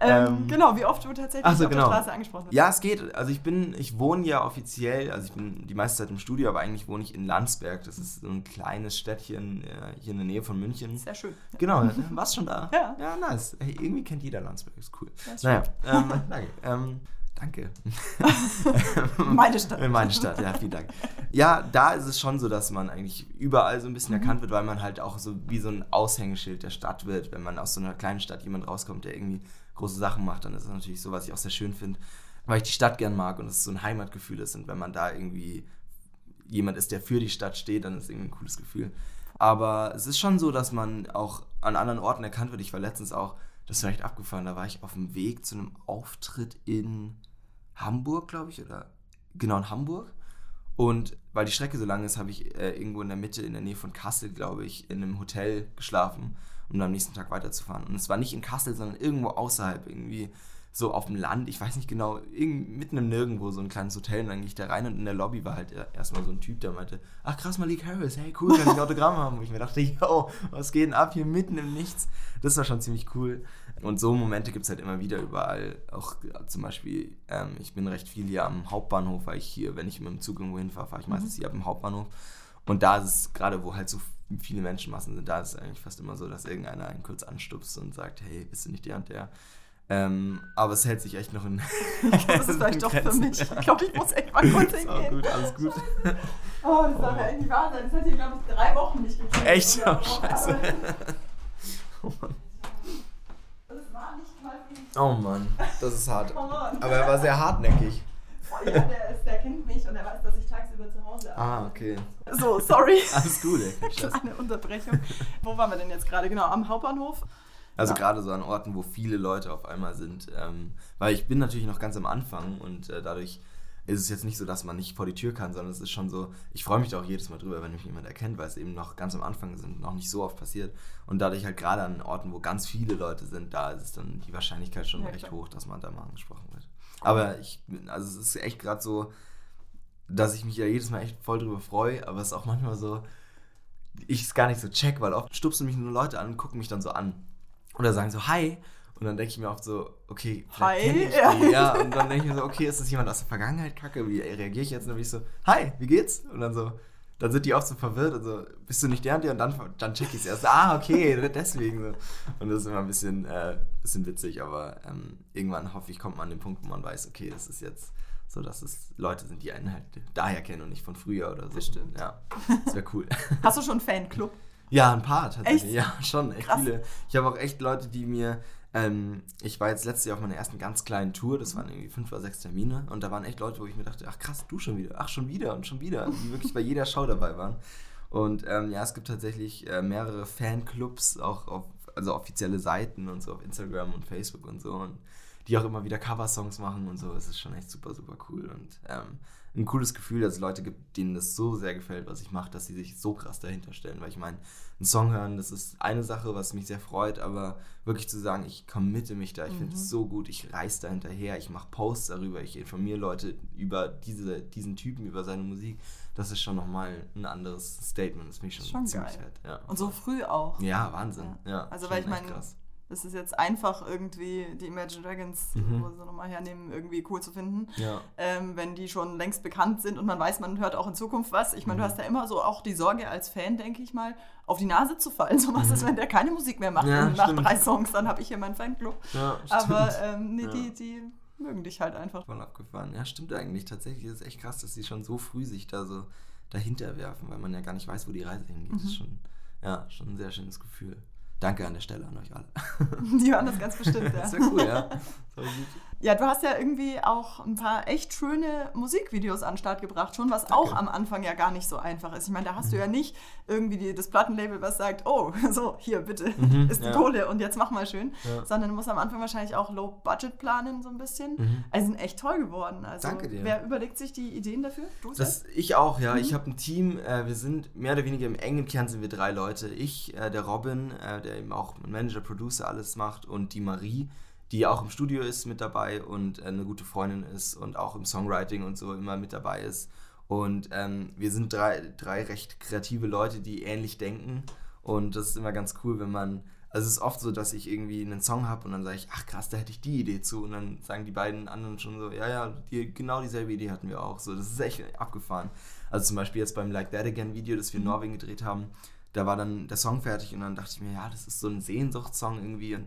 Ähm, Ähm, genau, wie oft du tatsächlich so, auf genau. der Straße angesprochen wirst. Ja, es geht. Also ich bin, ich wohne ja offiziell, also ich bin die meiste Zeit im Studio, aber eigentlich wohne ich in Landsberg. Das ist so ein kleines Städtchen äh, hier in der Nähe von München. Sehr schön. Genau, warst schon da? Ja. Ja, nice. Hey, irgendwie kennt jeder Landsberg, ist cool. Ja, ist naja, ähm, danke. Ähm, danke. Meine Stadt. In meine Stadt, ja, vielen Dank. Ja, da ist es schon so, dass man eigentlich überall so ein bisschen erkannt wird, weil man halt auch so wie so ein Aushängeschild der Stadt wird. Wenn man aus so einer kleinen Stadt jemand rauskommt, der irgendwie große Sachen macht, dann ist das natürlich so, was ich auch sehr schön finde, weil ich die Stadt gern mag und es so ein Heimatgefühl ist. Und wenn man da irgendwie jemand ist, der für die Stadt steht, dann ist es irgendwie ein cooles Gefühl. Aber es ist schon so, dass man auch an anderen Orten erkannt wird. Ich war letztens auch, das ist recht abgefahren, da war ich auf dem Weg zu einem Auftritt in Hamburg, glaube ich, oder genau in Hamburg. Und weil die Strecke so lang ist, habe ich äh, irgendwo in der Mitte, in der Nähe von Kassel, glaube ich, in einem Hotel geschlafen, um dann am nächsten Tag weiterzufahren. Und es war nicht in Kassel, sondern irgendwo außerhalb, irgendwie so auf dem Land, ich weiß nicht genau, mitten im Nirgendwo, so ein kleines Hotel. Und dann gehe ich da rein und in der Lobby war halt erstmal so ein Typ, der meinte, ach krass, Malik Harris, hey cool, kann ich ein Autogramm haben? Und ich mir dachte, yo, was geht denn ab hier mitten im Nichts? Das war schon ziemlich cool. Und so Momente gibt es halt immer wieder überall. Auch äh, zum Beispiel, ähm, ich bin recht viel hier am Hauptbahnhof, weil ich hier, wenn ich mit dem Zug irgendwo hinfahre, fahre ich meistens hier ab dem Hauptbahnhof. Und da ist es gerade, wo halt so viele Menschenmassen sind, da ist es eigentlich fast immer so, dass irgendeiner einen kurz anstupst und sagt, hey, bist du nicht der und der? Ähm, aber es hält sich echt noch in. Das ist vielleicht doch für mich. Ich glaube, ich muss echt mal kurz hingehen. gut, alles gut. Oh, das darf ja echt nicht wahr sein. Das hat hier, glaube ich, drei Wochen nicht geklappt. Echt? Ja, Oh, scheiße. aber Das war nicht mal für mich. Oh Mann, das ist hart. Oh Mann. Aber er war sehr hartnäckig. Oh, ja, der, ist, der kennt mich und er weiß, dass tagsüber zu Hause Ah, okay. So, sorry. Alles gut, ey. Kleine Unterbrechung. Wo waren wir denn jetzt gerade? Genau, am Hauptbahnhof. Also Ja. gerade so an Orten, wo viele Leute auf einmal sind. Ähm, weil ich bin natürlich noch ganz am Anfang und äh, dadurch ist es jetzt nicht so, dass man nicht vor die Tür kann, sondern es ist schon so, ich freue mich da auch jedes Mal drüber, wenn mich jemand erkennt, weil es eben noch ganz am Anfang ist und noch nicht so oft passiert. Und dadurch halt gerade an Orten, wo ganz viele Leute sind, da ist es dann die Wahrscheinlichkeit schon Ja, recht klar. hoch, dass man da mal angesprochen wird. Aber ich, bin- also es ist echt gerade so, dass ich mich ja jedes Mal echt voll drüber freue, aber es ist auch manchmal so, ich es gar nicht so check, weil oft stupsen mich nur Leute an und gucken mich dann so an. Oder sagen so, hi. Und dann denke ich mir oft so, okay, Hi? ich Ja. die. Ja. Und dann denke ich mir so, okay, ist das jemand aus der Vergangenheit kacke? Wie reagiere ich jetzt? Und dann bin ich so, hi, wie geht's? Und dann so, dann sind die oft so verwirrt und so, bist du nicht der und der? Und dann, dann check ich es erst. Ah, okay, deswegen so. Und das ist immer ein bisschen, äh, bisschen witzig, aber ähm, irgendwann hoffe ich, kommt man an den Punkt, wo man weiß, okay, das ist jetzt so, dass es Leute sind, die einen halt daher kennen und nicht von früher oder so. Bestimmt. Ja, das wäre cool. Hast du schon einen Fanclub? Ja, ein paar tatsächlich. Echt? Ja, schon, echt Krass. viele. Ich habe auch echt Leute, die mir. Ähm, ich war jetzt letztes Jahr auf meiner ersten ganz kleinen Tour, das waren irgendwie fünf oder sechs Termine und da waren echt Leute, wo ich mir dachte, ach krass, du schon wieder, ach schon wieder und schon wieder, die wirklich bei jeder Show dabei waren. Und ähm, ja, es gibt tatsächlich äh, mehrere Fanclubs, auch auf, also offizielle Seiten und so auf Instagram und Facebook und so, und die auch immer wieder Coversongs machen und so. Es ist schon echt super, super cool und ähm, ein cooles Gefühl, dass es Leute gibt, denen das so sehr gefällt, was ich mache, dass sie sich so krass dahinter stellen. Weil ich meine, einen Song hören, das ist eine Sache, was mich sehr freut, aber wirklich zu sagen, ich committe mich da, ich finde es so gut, ich reiß da hinterher, ich mache Posts darüber, ich informiere Leute über diese, diesen Typen, über seine Musik, das ist schon nochmal ein anderes Statement. Das finde ich schon, Schon ziemlich geil. fett. Ja. Und so früh auch. ja, Wahnsinn. Ja. Ja. Also, weil ich meine, krass. Es ist jetzt einfach irgendwie die Imagine Dragons, Mhm. wo sie nochmal hernehmen, irgendwie cool zu finden. Ja. Ähm, wenn die schon längst bekannt sind und man weiß, man hört auch in Zukunft was. Ich meine, Mhm. du hast ja immer so auch die Sorge als Fan, denke ich mal, auf die Nase zu fallen. So was ist, wenn der keine Musik mehr macht Mhm. Ja, und nach stimmt. drei Songs, dann habe ich hier meinen Fanclub. ja Aber ähm, nee, die, die mögen dich halt einfach. Voll abgefahren. Ja, stimmt eigentlich. Tatsächlich ist es echt krass, dass sie schon so früh sich da so dahinter werfen, weil man ja gar nicht weiß, wo die Reise hingeht. Das Mhm. ist schon, ja, schon ein sehr schönes Gefühl. Danke an der Stelle an euch alle. Die hören das ganz bestimmt, ja. Das ja cool, ja. Voll gut. Ja, du hast ja irgendwie auch ein paar echt schöne Musikvideos an den Start gebracht, schon, was auch am Anfang ja gar nicht so einfach ist. Ich meine, da hast Mhm. du ja nicht irgendwie die, das Plattenlabel, was sagt, oh, so, hier, bitte, Mhm, ist die ja. Kohle und jetzt mach mal schön. Ja. Sondern du musst am Anfang wahrscheinlich auch Low-Budget planen, so ein bisschen. Also sind echt toll geworden. Also, Mhm. Danke dir. Wer überlegt sich die Ideen dafür? Du? Das, ich auch, ja. Ich habe ein Team. Äh, wir sind mehr oder weniger im engen Kern sind wir drei Leute. Ich, äh, der Robin, äh, der eben auch Manager, Producer alles macht und die Marie, die auch im Studio ist mit dabei und äh, eine gute Freundin ist und auch im Songwriting und so immer mit dabei ist. Und ähm, wir sind drei, drei recht kreative Leute, die ähnlich denken. Und das ist immer ganz cool, wenn man Also es ist oft so, dass ich irgendwie einen Song habe und dann sage ich, ach krass, da hätte ich die Idee zu. Und dann sagen die beiden anderen schon so, ja, ja, die, genau dieselbe Idee hatten wir auch. So, das ist echt abgefahren. Also zum Beispiel jetzt beim Like That Again Video, das wir in Norwegen gedreht haben, da war dann der Song fertig und dann dachte ich mir, ja, das ist so ein Sehnsuchtssong irgendwie. Und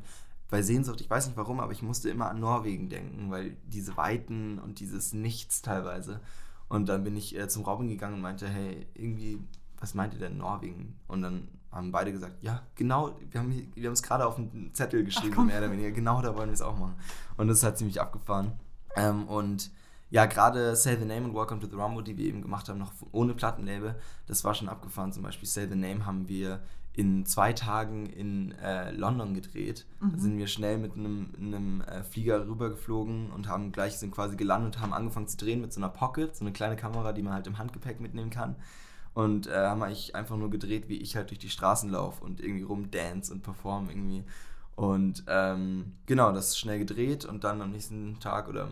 bei Sehnsucht, ich weiß nicht warum, aber ich musste immer an Norwegen denken, weil diese Weiten und dieses Nichts teilweise. Und dann bin ich äh, zum Robin gegangen und meinte, hey, irgendwie, was meint ihr denn Norwegen? Und dann haben beide gesagt, ja, genau, wir haben, wir haben es gerade auf einen Zettel geschrieben, Ach, mehr oder weniger, genau da wollen wir es auch machen. Und das halt ziemlich abgefahren. Ähm, und ja, gerade Say the Name und Welcome to the Rumble, die wir eben gemacht haben, noch ohne Plattenlabel, das war schon abgefahren. Zum Beispiel Say the Name haben wir in zwei Tagen in äh, London gedreht. Mhm. Da sind wir schnell mit einem, einem äh, Flieger rübergeflogen und haben gleich sind quasi gelandet und haben angefangen zu drehen mit so einer Pocket, so eine kleine Kamera, die man halt im Handgepäck mitnehmen kann. Und äh, haben eigentlich einfach nur gedreht, wie ich halt durch die Straßen laufe und irgendwie rumdance und perform irgendwie. Und ähm, genau, das ist schnell gedreht und dann am nächsten Tag oder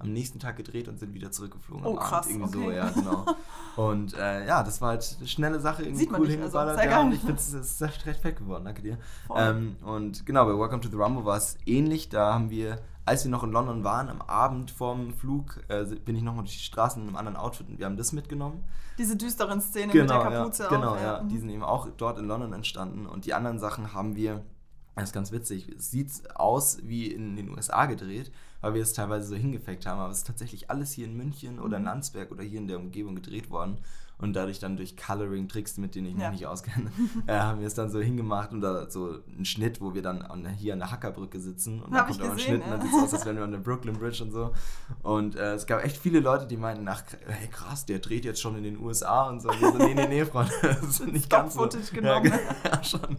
am nächsten Tag gedreht und sind wieder zurückgeflogen Oh, am krass, Abend. Irgendwie so, okay. ja, genau. Und äh, ja, das war halt eine schnelle Sache, irgendwie Sieht man cool nicht, also, hingeballert. sehr ja, und ich finde, es ist recht fett geworden, danke dir. Ähm, und genau, bei Welcome to the Rumble war es ähnlich. Da haben wir, als wir noch in London waren, am Abend vorm Flug, äh, bin ich nochmal durch die Straßen in einem anderen Outfit und wir haben das mitgenommen. Diese düsteren Szenen Genau, mit der Kapuze ja, genau, ja. Mhm. Die sind eben auch dort in London entstanden und die anderen Sachen haben wir, das ist ganz witzig, es sieht aus wie in den USA gedreht, weil wir es teilweise so hingefaked haben, aber es ist tatsächlich alles hier in München oder in. Landsberg oder hier in der Umgebung gedreht worden und dadurch dann durch Coloring-Tricks, mit denen ich mich Ja. nicht auskenne, äh, haben wir es dann so hingemacht und da so einen Schnitt, wo wir dann an, hier an der Hackerbrücke sitzen und dann Hab ich kommt auch ein Schnitt und dann ja. sieht es aus, als wären wir an der Brooklyn Bridge und so und äh, es gab echt viele Leute, die meinten, ach, hey krass, der dreht jetzt schon in den USA und so. Und so nee, nee, nee, Freunde, das ist nicht ganz so. Genommen. Ja, ja, schon.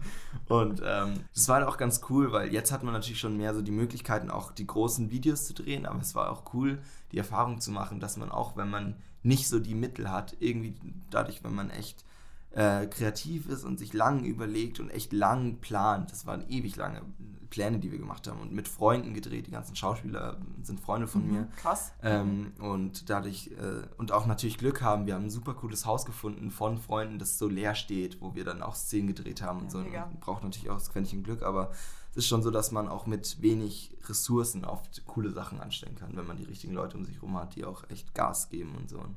Und ähm, das war halt auch ganz cool, weil jetzt hat man natürlich schon mehr so die Möglichkeiten, auch die großen Videos zu drehen, aber es war auch cool, die Erfahrung zu machen, dass man auch, wenn man nicht so die Mittel hat, irgendwie dadurch, wenn man echt äh, kreativ ist und sich lang überlegt und echt lang plant, das waren ewig lange Pläne, die wir gemacht haben und mit Freunden gedreht, die ganzen Schauspieler sind Freunde von mir. Krass. Ähm, und dadurch, äh, und auch natürlich Glück haben, wir haben ein super cooles Haus gefunden von Freunden, das so leer steht, wo wir dann auch Szenen gedreht haben und Ja, so. mega. Man braucht natürlich auch das Quäntchen Glück, aber es ist schon so, dass man auch mit wenig Ressourcen oft coole Sachen anstellen kann, wenn man die richtigen Leute um sich herum hat, die auch echt Gas geben und so. Und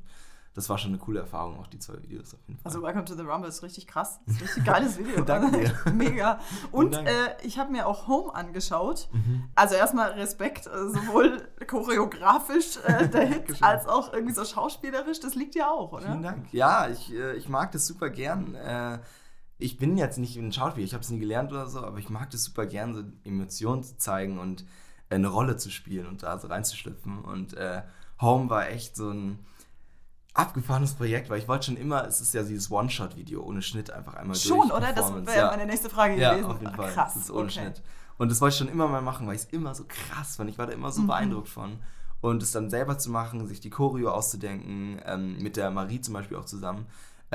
das war schon eine coole Erfahrung, auch die zwei Videos auf jeden Fall. Also Welcome to the Rumble ist richtig krass. Ist ein richtig geiles Video. Danke dir. Mega. Und äh, ich habe mir auch Home angeschaut. Mhm. Also erstmal Respekt, äh, sowohl choreografisch äh, der Hit als auch irgendwie so schauspielerisch. Das liegt ja auch, oder? Vielen Dank. Ja, ich, äh, ich mag das super gern. Ich bin jetzt nicht ein Schauspieler, ich habe es nie gelernt oder so, aber ich mag das super gern, so Emotionen zu zeigen und äh, eine Rolle zu spielen und da so reinzuschlüpfen. Und äh, Home war echt so ein abgefahrenes Projekt, weil ich wollte schon immer, es ist ja dieses One-Shot-Video ohne Schnitt einfach einmal Schon, durch. oder? Das wäre ja. meine nächste Frage Ja, gewesen. auf jeden Fall. Krass. Das ist ohne okay. Schnitt. Und das wollte ich schon immer mal machen, weil ich es immer so krass fand. Ich war da immer so Mhm. beeindruckt von. Und es dann selber zu machen, sich die Choreo auszudenken, ähm, mit der Marie zum Beispiel auch zusammen.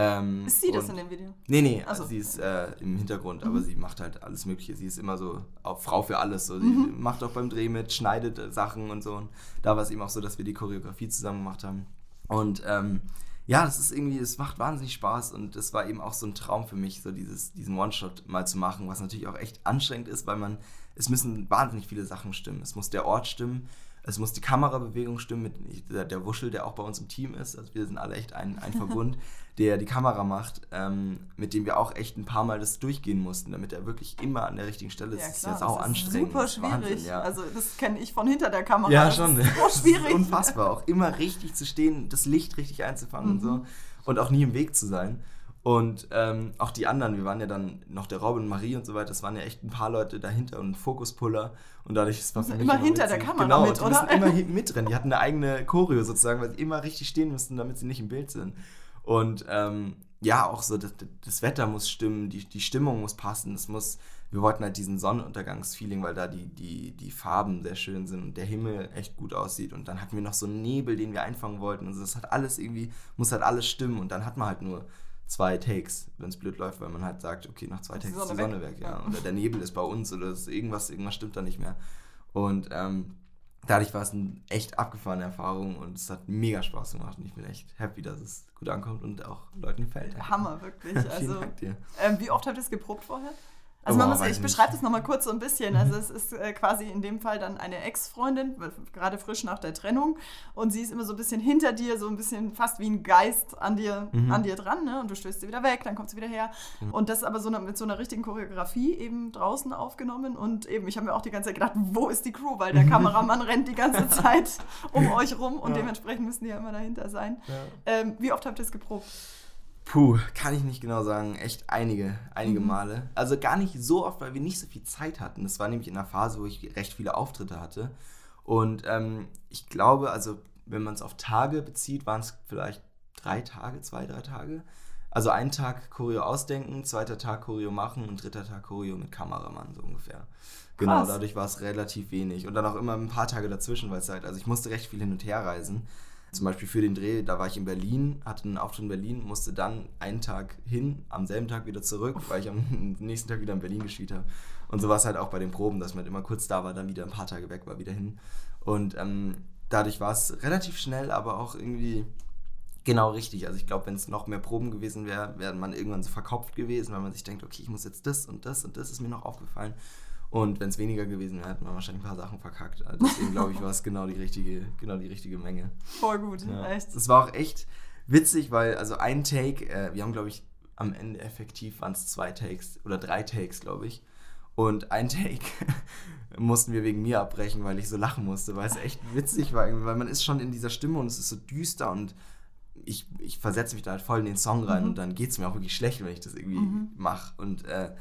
Ähm, Ist sie das in dem Video? Nee, nee, Ach so. sie ist äh, im Hintergrund, Mhm. aber sie macht halt alles Mögliche. Sie ist immer so auch Frau für alles. So. Sie Mhm. macht auch beim Dreh mit, schneidet äh, Sachen und so. Und da war es eben auch so, dass wir die Choreografie zusammen gemacht haben. Und ähm, ja, das ist irgendwie, es macht wahnsinnig Spaß und das war eben auch so ein Traum für mich, so dieses, diesen One-Shot mal zu machen, was natürlich auch echt anstrengend ist, weil man, es müssen wahnsinnig viele Sachen stimmen. Es muss der Ort stimmen, es muss die Kamerabewegung stimmen mit der, der Wuschel, der auch bei uns im Team ist. Also wir sind alle echt ein, ein Verbund, der die Kamera macht, ähm, mit dem wir auch echt ein paar Mal das durchgehen mussten, damit er wirklich immer an der richtigen Stelle ist. das ist ja sau anstrengend. Super das ist Wahnsinn, schwierig. ja. Also das kenne ich von hinter der Kamera. Ja, das schon. Ist so Das ist schwierig. unfassbar. Auch immer richtig zu stehen, das Licht richtig einzufangen und Mhm. so. Und auch nie im Weg zu sein. Und ähm, auch die anderen, wir waren ja dann noch der Robin und Marie und so weiter, das waren ja echt ein paar Leute dahinter und ein Fokuspuller. Und dadurch ist Müssen immer hinter der Kamera genau, mit, die oder? müssen immer mitrennen. Die hatten eine eigene Choreo sozusagen, weil sie immer richtig stehen müssten, damit sie nicht im Bild sind. Und ähm, ja, auch so, das, das Wetter muss stimmen, die, die Stimmung muss passen, es muss, wir wollten halt diesen Sonnenuntergangsfeeling, weil da die, die, die Farben sehr schön sind und der Himmel echt gut aussieht. Und dann hatten wir noch so einen Nebel, den wir einfangen wollten. Und das hat alles irgendwie, muss halt alles stimmen. Und dann hat man halt nur zwei Takes, wenn es blöd läuft, weil man halt sagt, okay, nach zwei Takes ist die Sonne weg? ja. Oder der Nebel ist bei uns oder irgendwas, irgendwas stimmt da nicht mehr. Und ähm, dadurch war es eine echt abgefahrene Erfahrung und es hat mega Spaß gemacht und ich bin echt happy, dass es gut ankommt und auch Leuten gefällt. Hammer, wirklich. Also, Dank dir. ähm, wie oft habt ihr es geprobt vorher? Also man muss, ich beschreibe das nochmal kurz so ein bisschen. Also es ist äh, quasi in dem Fall dann eine Ex-Freundin, gerade frisch nach der Trennung. Und sie ist immer so ein bisschen hinter dir, so ein bisschen fast wie ein Geist an dir, mhm. an dir dran. Ne? Und du stößt sie wieder weg, dann kommt sie wieder her. Mhm. Und das ist aber so eine, mit so einer richtigen Choreografie eben draußen aufgenommen. Und eben, ich habe mir auch die ganze Zeit gedacht, wo ist die Crew? Weil der Kameramann rennt die ganze Zeit um euch rum und ja. dementsprechend müssen die ja immer dahinter sein. Ja. Ähm, wie oft habt ihr es geprobt? Puh, kann ich nicht genau sagen. Echt einige, einige mhm. Male. Also gar nicht so oft, weil wir nicht so viel Zeit hatten. Das war nämlich in einer Phase, wo ich recht viele Auftritte hatte. Und ähm, ich glaube, also wenn man es auf Tage bezieht, waren es vielleicht drei Tage, zwei, drei Tage. Also ein Tag Choreo ausdenken, zweiter Tag Choreo machen und dritter Tag Choreo mit Kameramann, so ungefähr. Genau, Krass. dadurch war es relativ wenig. Und dann auch immer ein paar Tage dazwischen, weil es halt, also ich musste recht viel hin und her reisen. Zum Beispiel für den Dreh, da war ich in Berlin, hatte einen Auftritt in Berlin, musste dann einen Tag hin, am selben Tag wieder zurück, weil ich am nächsten Tag wieder in Berlin gespielt habe. Und so war es halt auch bei den Proben, dass man immer kurz da war, dann wieder ein paar Tage weg war, wieder hin. Und ähm, dadurch war es relativ schnell, aber auch irgendwie genau richtig. Also ich glaube, wenn es noch mehr Proben gewesen wäre, wäre man irgendwann so verkopft gewesen, weil man sich denkt, okay, ich muss jetzt das und das und das ist mir noch aufgefallen. Und wenn es weniger gewesen wäre, hätte man wahrscheinlich ein paar Sachen verkackt. Also deswegen glaube ich, war es genau die richtige, genau die richtige Menge. Voll gut, ja. echt. Das war auch echt witzig, weil also ein Take, äh, wir haben glaube ich am Ende effektiv waren es zwei Takes oder drei Takes, glaube ich. Und ein Take mussten wir wegen mir abbrechen, weil ich so lachen musste, weil es echt witzig war, weil man ist schon in dieser Stimme und es ist so düster und ich, ich versetze mich da halt voll in den Song rein mhm. und dann geht es mir auch wirklich schlecht, wenn ich das irgendwie mhm. mache. Und äh,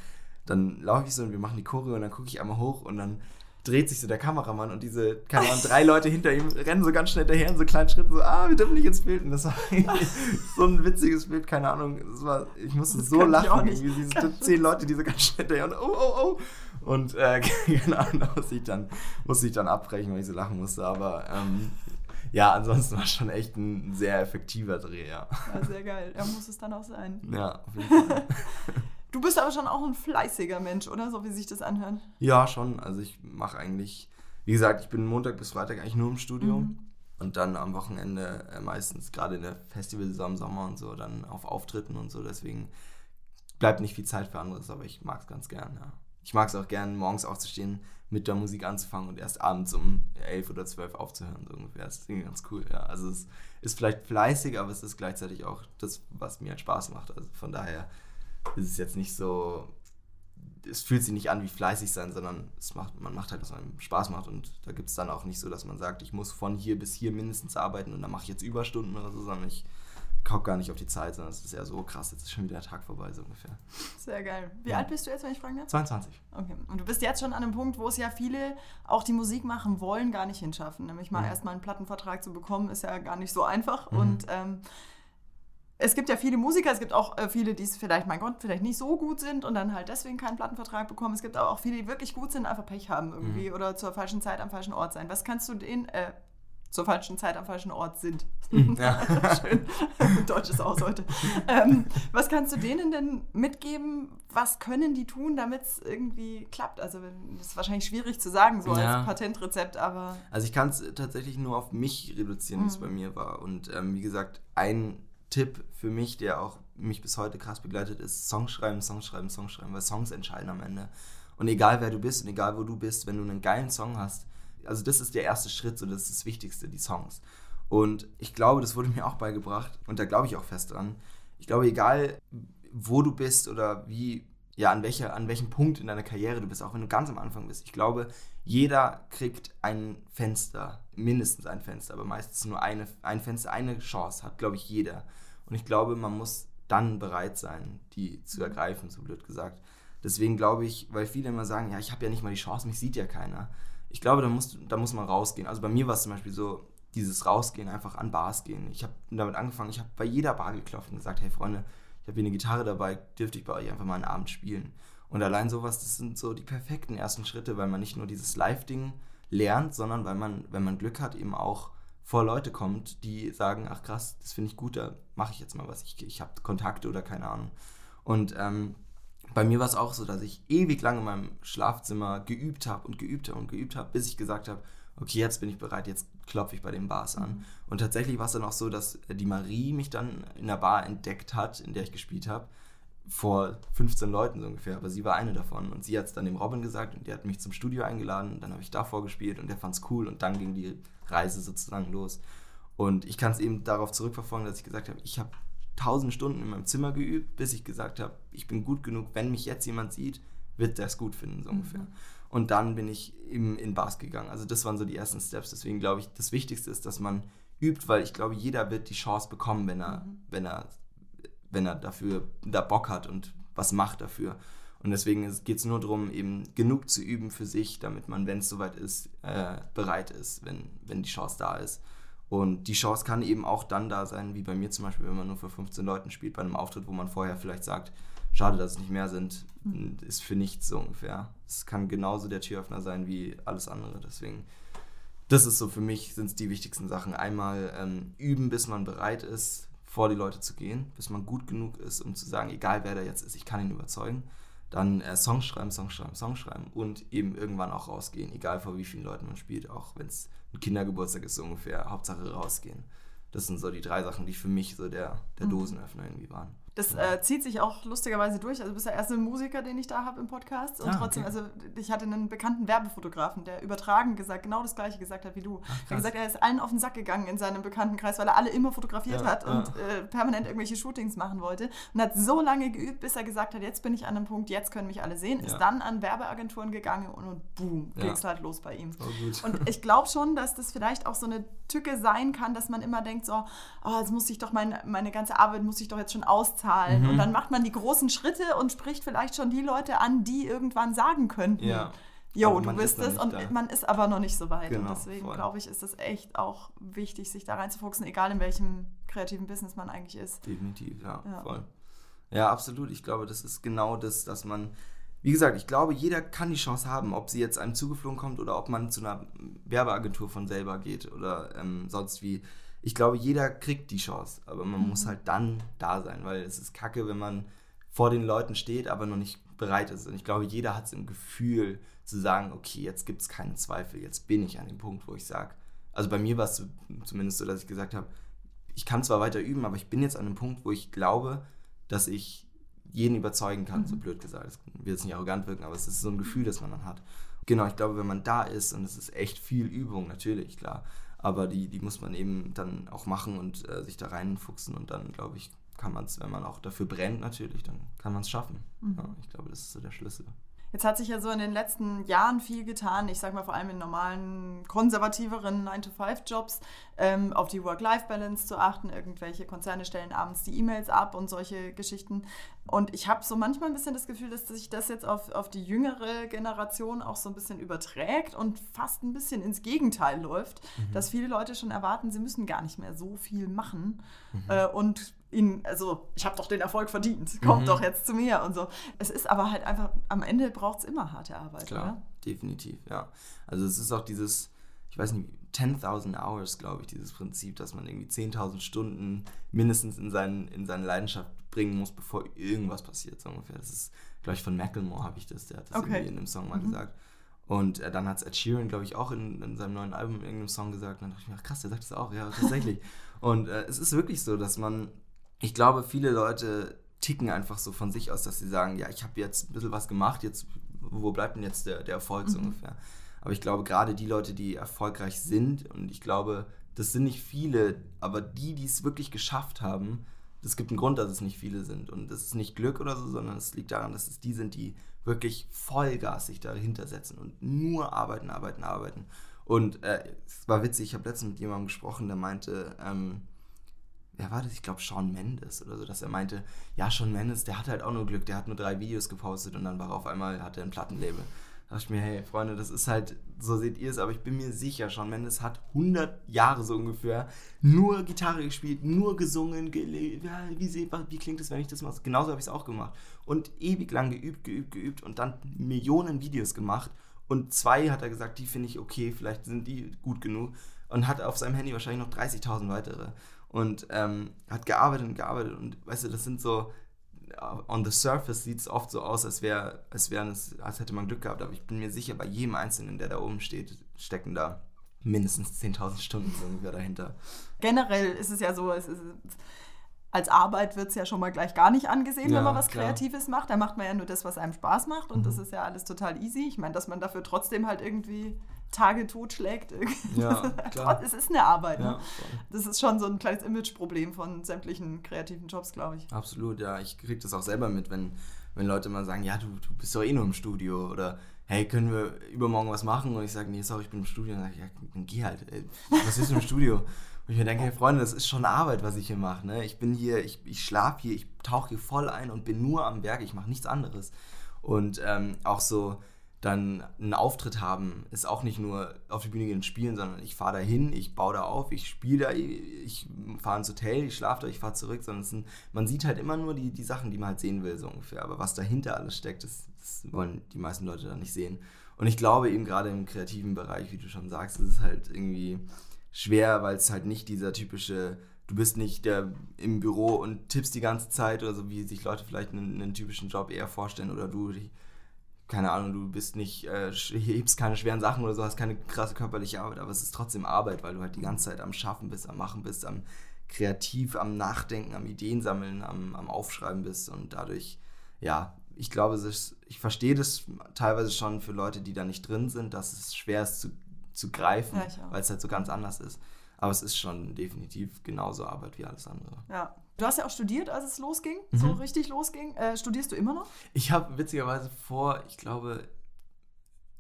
dann laufe ich so und wir machen die Choreo und dann gucke ich einmal hoch und dann dreht sich so der Kameramann und diese, keine Ahnung, drei Leute hinter ihm rennen so ganz schnell daher in so kleinen Schritten, so, ah, wir dürfen nicht ins Bild. Und das war so ein witziges Bild, keine Ahnung. Das war, ich musste das so lachen, irgendwie diese zehn Leute, die so ganz schnell daher und oh, oh, oh. Und äh, genau, da musste ich, dann, musste ich dann abbrechen, weil ich so lachen musste. Aber ähm, ja, ansonsten war es schon echt ein sehr effektiver Dreh, ja. ja sehr geil. Ja, muss es dann auch sein. Ja, auf jeden Fall. Du bist aber schon auch ein fleißiger Mensch, oder? So wie sich das anhört. Ja, schon. Also ich mache eigentlich, wie gesagt, ich bin Montag bis Freitag eigentlich nur im Studio. Mhm. Und dann am Wochenende äh, meistens, gerade in der Festivalsaison im Sommer und so, dann auf Auftritten und so. Deswegen bleibt nicht viel Zeit für anderes, aber ich mag es ganz gern, ja. Ich mag es auch gern, morgens aufzustehen, mit der Musik anzufangen und erst abends um elf oder zwölf aufzuhören, so ungefähr. Das ist irgendwie ganz cool, ja. Also es ist vielleicht fleißig, aber es ist gleichzeitig auch das, was mir halt Spaß macht. Also von daher ist es jetzt nicht so, es fühlt sich nicht an wie fleißig sein, sondern es macht, man macht halt, was einem Spaß macht. Und da gibt es dann auch nicht so, dass man sagt, ich muss von hier bis hier mindestens arbeiten und dann mache ich jetzt Überstunden oder so, sondern ich gucke gar nicht auf die Zeit, sondern es ist eher so krass, jetzt ist schon wieder der Tag vorbei, so ungefähr. Sehr geil. Wie ja. alt bist du jetzt, wenn ich fragen darf? 22. Okay. Und du bist jetzt schon an einem Punkt, wo es ja viele auch die Musik machen wollen, gar nicht hinschaffen. Nämlich mal mhm. erstmal einen Plattenvertrag zu bekommen, ist ja gar nicht so einfach. Mhm. Und ähm, es gibt ja viele Musiker, es gibt auch äh, viele, die es vielleicht, mein Gott, vielleicht nicht so gut sind und dann halt deswegen keinen Plattenvertrag bekommen. Es gibt aber auch viele, die wirklich gut sind, einfach Pech haben irgendwie mhm. oder zur falschen Zeit am falschen Ort sein. Was kannst du denen, äh, zur falschen Zeit am falschen Ort sind? Mhm. Ja. Schön. Deutsches Aus heute. ähm, was kannst du denen denn mitgeben? Was können die tun, damit es irgendwie klappt? Also, das ist wahrscheinlich schwierig zu sagen, so ja. als Patentrezept, aber. Also, ich kann es tatsächlich nur auf mich reduzieren, wie es mhm. bei mir war. Und ähm, wie gesagt, ein Tipp für mich, der auch mich bis heute krass begleitet, ist Songschreiben, Songschreiben, Songschreiben, weil Songs entscheiden am Ende. Und egal wer du bist und egal wo du bist, wenn du einen geilen Song hast, also das ist der erste Schritt, so das ist das Wichtigste, die Songs. Und ich glaube, das wurde mir auch beigebracht und da glaube ich auch fest dran. Ich glaube, egal wo du bist oder wie, ja, an, welcher, an welchem Punkt in deiner Karriere du bist, auch wenn du ganz am Anfang bist, ich glaube, jeder kriegt ein Fenster, mindestens ein Fenster, aber meistens nur eine, ein Fenster, eine Chance hat, glaube ich, jeder. Und ich glaube, man muss dann bereit sein, die zu ergreifen, so blöd gesagt. Deswegen glaube ich, weil viele immer sagen, ja, ich habe ja nicht mal die Chance, mich sieht ja keiner. Ich glaube, da muss, da muss man rausgehen. Also bei mir war es zum Beispiel so, dieses Rausgehen, einfach an Bars gehen. Ich habe damit angefangen, ich habe bei jeder Bar geklopft und gesagt, hey Freunde, ich habe hier eine Gitarre dabei, dürfte ich bei euch einfach mal einen Abend spielen. Und allein sowas, das sind so die perfekten ersten Schritte, weil man nicht nur dieses Live-Ding lernt, sondern weil man, wenn man Glück hat, eben auch vor Leute kommt, die sagen, ach krass, das finde ich gut, da mache ich jetzt mal was. Ich, ich habe Kontakte oder keine Ahnung. Und ähm, bei mir war es auch so, dass ich ewig lange in meinem Schlafzimmer geübt habe und geübt habe und geübt habe, bis ich gesagt habe, okay, jetzt bin ich bereit, jetzt klopfe ich bei den Bars an. Mhm. Und tatsächlich war es dann auch so, dass die Marie mich dann in der Bar entdeckt hat, in der ich gespielt habe vor 15 Leuten so ungefähr, aber sie war eine davon. Und sie hat es dann dem Robin gesagt und der hat mich zum Studio eingeladen. Und dann habe ich da vorgespielt und der fand es cool und dann ging die Reise sozusagen los. Und ich kann es eben darauf zurückverfolgen, dass ich gesagt habe, ich habe tausend Stunden in meinem Zimmer geübt, bis ich gesagt habe, ich bin gut genug, wenn mich jetzt jemand sieht, wird der es gut finden, so ungefähr. Mhm. Und dann bin ich eben in Bars gegangen. Also das waren so die ersten Steps. Deswegen glaube ich, das Wichtigste ist, dass man übt, weil ich glaube, jeder wird die Chance bekommen, wenn er, mhm. wenn er, wenn er dafür da Bock hat und was macht dafür. Und deswegen geht es nur darum, eben genug zu üben für sich, damit man, wenn es soweit ist, äh, bereit ist, wenn, wenn die Chance da ist. Und die Chance kann eben auch dann da sein, wie bei mir zum Beispiel, wenn man nur für 15 Leuten spielt, bei einem Auftritt, wo man vorher vielleicht sagt, schade, dass es nicht mehr sind, mhm. ist für nichts so ungefähr. Es kann genauso der Türöffner sein wie alles andere. Deswegen, das ist so für mich, sind es die wichtigsten Sachen. Einmal ähm, üben, bis man bereit ist, vor die Leute zu gehen, bis man gut genug ist, um zu sagen, egal wer da jetzt ist, ich kann ihn überzeugen. Dann äh, Songs schreiben, Songs schreiben, Songs schreiben und eben irgendwann auch rausgehen, egal vor wie vielen Leuten man spielt, auch wenn es ein Kindergeburtstag ist so ungefähr, Hauptsache rausgehen. Das sind so die drei Sachen, die für mich so der, der mhm. Dosenöffner irgendwie waren. Das äh, zieht sich auch lustigerweise durch. Also du bist der erste Musiker, den ich da habe im Podcast. Und ah, trotzdem, okay. also ich hatte einen bekannten Werbefotografen, der übertragen gesagt, genau das gleiche gesagt hat wie du. Ach, er hat gesagt, er ist allen auf den Sack gegangen in seinem Bekanntenkreis, weil er alle immer fotografiert ja, hat ja. und äh, permanent irgendwelche Shootings machen wollte. Und hat so lange geübt, bis er gesagt hat, jetzt bin ich an einem Punkt, jetzt können mich alle sehen. Ja. Ist dann an Werbeagenturen gegangen und, und boom, ging es halt los bei ihm. Oh, und ich glaube schon, dass das vielleicht auch so eine Tücke sein kann, dass man immer denkt, so, oh, jetzt muss ich doch mein, meine ganze Arbeit muss ich doch jetzt schon auszahlen. Mhm. Und dann macht man die großen Schritte und spricht vielleicht schon die Leute an, die irgendwann sagen könnten. Ja. Jo, du bist es und da. man ist aber noch nicht so weit. Genau, und deswegen glaube ich, ist es echt auch wichtig, sich da reinzufuchsen, egal in welchem kreativen Business man eigentlich ist. Definitiv, ja, ja. voll. Ja, absolut. Ich glaube, das ist genau das, dass man, wie gesagt, ich glaube, jeder kann die Chance haben, ob sie jetzt einem zugeflogen kommt oder ob man zu einer Werbeagentur von selber geht oder ähm, sonst wie ich glaube, jeder kriegt die Chance, aber man mhm. muss halt dann da sein, weil es ist kacke, wenn man vor den Leuten steht, aber noch nicht bereit ist. Und ich glaube, jeder hat es im Gefühl zu sagen, okay, jetzt gibt es keinen Zweifel, jetzt bin ich an dem Punkt, wo ich sage, also bei mir war es zumindest so, dass ich gesagt habe, ich kann zwar weiter üben, aber ich bin jetzt an dem Punkt, wo ich glaube, dass ich jeden überzeugen kann, mhm. so blöd gesagt. Das wird jetzt nicht arrogant wirken, aber es ist so ein Gefühl, das man dann hat. Genau, ich glaube, wenn man da ist, und es ist echt viel Übung, natürlich, klar, aber die, die muss man eben dann auch machen und äh, sich da reinfuchsen und dann, glaube ich, kann man es, wenn man auch dafür brennt natürlich, dann kann man es schaffen. Mhm. Ja, ich glaube, das ist so der Schlüssel. Jetzt hat sich ja so in den letzten Jahren viel getan, ich sage mal vor allem in normalen, konservativeren 9-to-5-Jobs, ähm, auf die Work-Life-Balance zu achten. Irgendwelche Konzerne stellen abends die E-Mails ab und solche Geschichten. Und ich habe so manchmal ein bisschen das Gefühl, dass sich das jetzt auf, auf die jüngere Generation auch so ein bisschen überträgt und fast ein bisschen ins Gegenteil läuft, mhm. dass viele Leute schon erwarten, sie müssen gar nicht mehr so viel machen mhm. äh, und ihn, also ich habe doch den Erfolg verdient, kommt mhm. doch jetzt zu mir und so. Es ist aber halt einfach, am Ende braucht es immer harte Arbeit, Klar, oder? definitiv, ja. Also es ist auch dieses, ich weiß nicht, 10.000 Hours, glaube ich, dieses Prinzip, dass man irgendwie 10.000 Stunden mindestens in, seinen, in seine Leidenschaft bringen muss, bevor irgendwas passiert, so ungefähr. Das ist, glaube ich, von Macklemore habe ich das, der hat das okay. irgendwie in einem Song mal mhm. gesagt. Und äh, dann hat es Ed Sheeran, glaube ich, auch in, in, seinem neuen Album in irgendeinem Song gesagt. Und dann dachte ich mir, ach krass, der sagt das auch, ja, tatsächlich. und äh, es ist wirklich so, dass man ich glaube, viele Leute ticken einfach so von sich aus, dass sie sagen, ja, ich habe jetzt ein bisschen was gemacht, jetzt, wo bleibt denn jetzt der, der Erfolg so mhm. ungefähr? Aber ich glaube, gerade die Leute, die erfolgreich sind, und ich glaube, das sind nicht viele, aber die, die es wirklich geschafft haben, es gibt einen Grund, dass es nicht viele sind. Und das ist nicht Glück oder so, sondern es liegt daran, dass es die sind, die wirklich Vollgas sich dahinter setzen und nur arbeiten, arbeiten, arbeiten. Und äh, es war witzig, ich habe letztens mit jemandem gesprochen, der meinte, ähm, wer war das? Ich glaube Sean Mendes oder so, dass er meinte, ja, Sean Mendes, der hat halt auch nur Glück, der hat nur drei Videos gepostet und dann war auf einmal, hat er ein Plattenlabel. Da dachte ich mir, hey, Freunde, das ist halt, so seht ihr es, aber ich bin mir sicher, Sean Mendes hat 100 Jahre so ungefähr nur Gitarre gespielt, nur gesungen, gele ja, wie, wie klingt es, wenn ich das mache? Genauso habe ich es auch gemacht. Und ewig lang geübt, geübt, geübt und dann Millionen Videos gemacht. Und zwei hat er gesagt, die finde ich okay, vielleicht sind die gut genug. Und hat auf seinem Handy wahrscheinlich noch 30.000 weitere und ähm, hat gearbeitet und gearbeitet und weißt du, das sind so, on the surface sieht es oft so aus, als wäre, als wäre es, als hätte man Glück gehabt, aber ich bin mir sicher, bei jedem Einzelnen, der da oben steht, stecken da mindestens 10.000 Stunden ungefähr dahinter. Generell ist es ja so, es ist als Arbeit wird es ja schon mal gleich gar nicht angesehen, Ja, wenn man was klar. Kreatives macht. Da macht man ja nur das, was einem Spaß macht und Mhm. das ist ja alles total easy. Ich meine, dass man dafür trotzdem halt irgendwie Tage totschlägt. Ja, klar. Es ist eine Arbeit. Ja, Ne? Das ist schon so ein kleines Imageproblem von sämtlichen kreativen Jobs, glaube ich. Absolut, ja. Ich kriege das auch selber mit, wenn, wenn Leute mal sagen, ja, du, du bist doch eh nur im Studio oder hey, können wir übermorgen was machen? Und ich sage, nee, sorry, ich bin im Studio. Und dann sage ich, ja, dann geh halt. Ey, was ist im Studio? Und ich mir denke, hey Freunde, das ist schon Arbeit, was ich hier mache. Ne? Ich bin hier, ich, ich schlafe hier, ich tauche hier voll ein und bin nur am Werk, ich mache nichts anderes. Und ähm, auch so dann einen Auftritt haben, ist auch nicht nur auf die Bühne gehen und spielen, sondern ich fahre da hin, ich baue da auf, ich spiele da, ich fahre ins Hotel, ich schlafe da, ich fahre zurück, sondern es sind, man sieht halt immer nur die, die Sachen, die man halt sehen will, so ungefähr. Aber was dahinter alles steckt, das, das wollen die meisten Leute dann nicht sehen. Und ich glaube eben gerade im kreativen Bereich, wie du schon sagst, ist es halt irgendwie schwer, weil es halt nicht dieser typische, du bist nicht der im Büro und tippst die ganze Zeit oder so, wie sich Leute vielleicht einen, einen typischen Job eher vorstellen oder du, keine Ahnung, du bist nicht, äh, hebst keine schweren Sachen oder so, hast keine krasse körperliche Arbeit, aber es ist trotzdem Arbeit, weil du halt die ganze Zeit am Schaffen bist, am Machen bist, am kreativ, am Nachdenken, am Ideen sammeln, am, am Aufschreiben bist und dadurch, ja, ich glaube, es ist, ich verstehe das teilweise schon für Leute, die da nicht drin sind, dass es schwer ist zu, zu greifen, Ja, weil es halt so ganz anders ist. Aber es ist schon definitiv genauso Arbeit wie alles andere. Ja. Du hast ja auch studiert, als es losging, so Mhm. richtig losging. Äh, studierst du immer noch? Ich habe witzigerweise vor, ich glaube,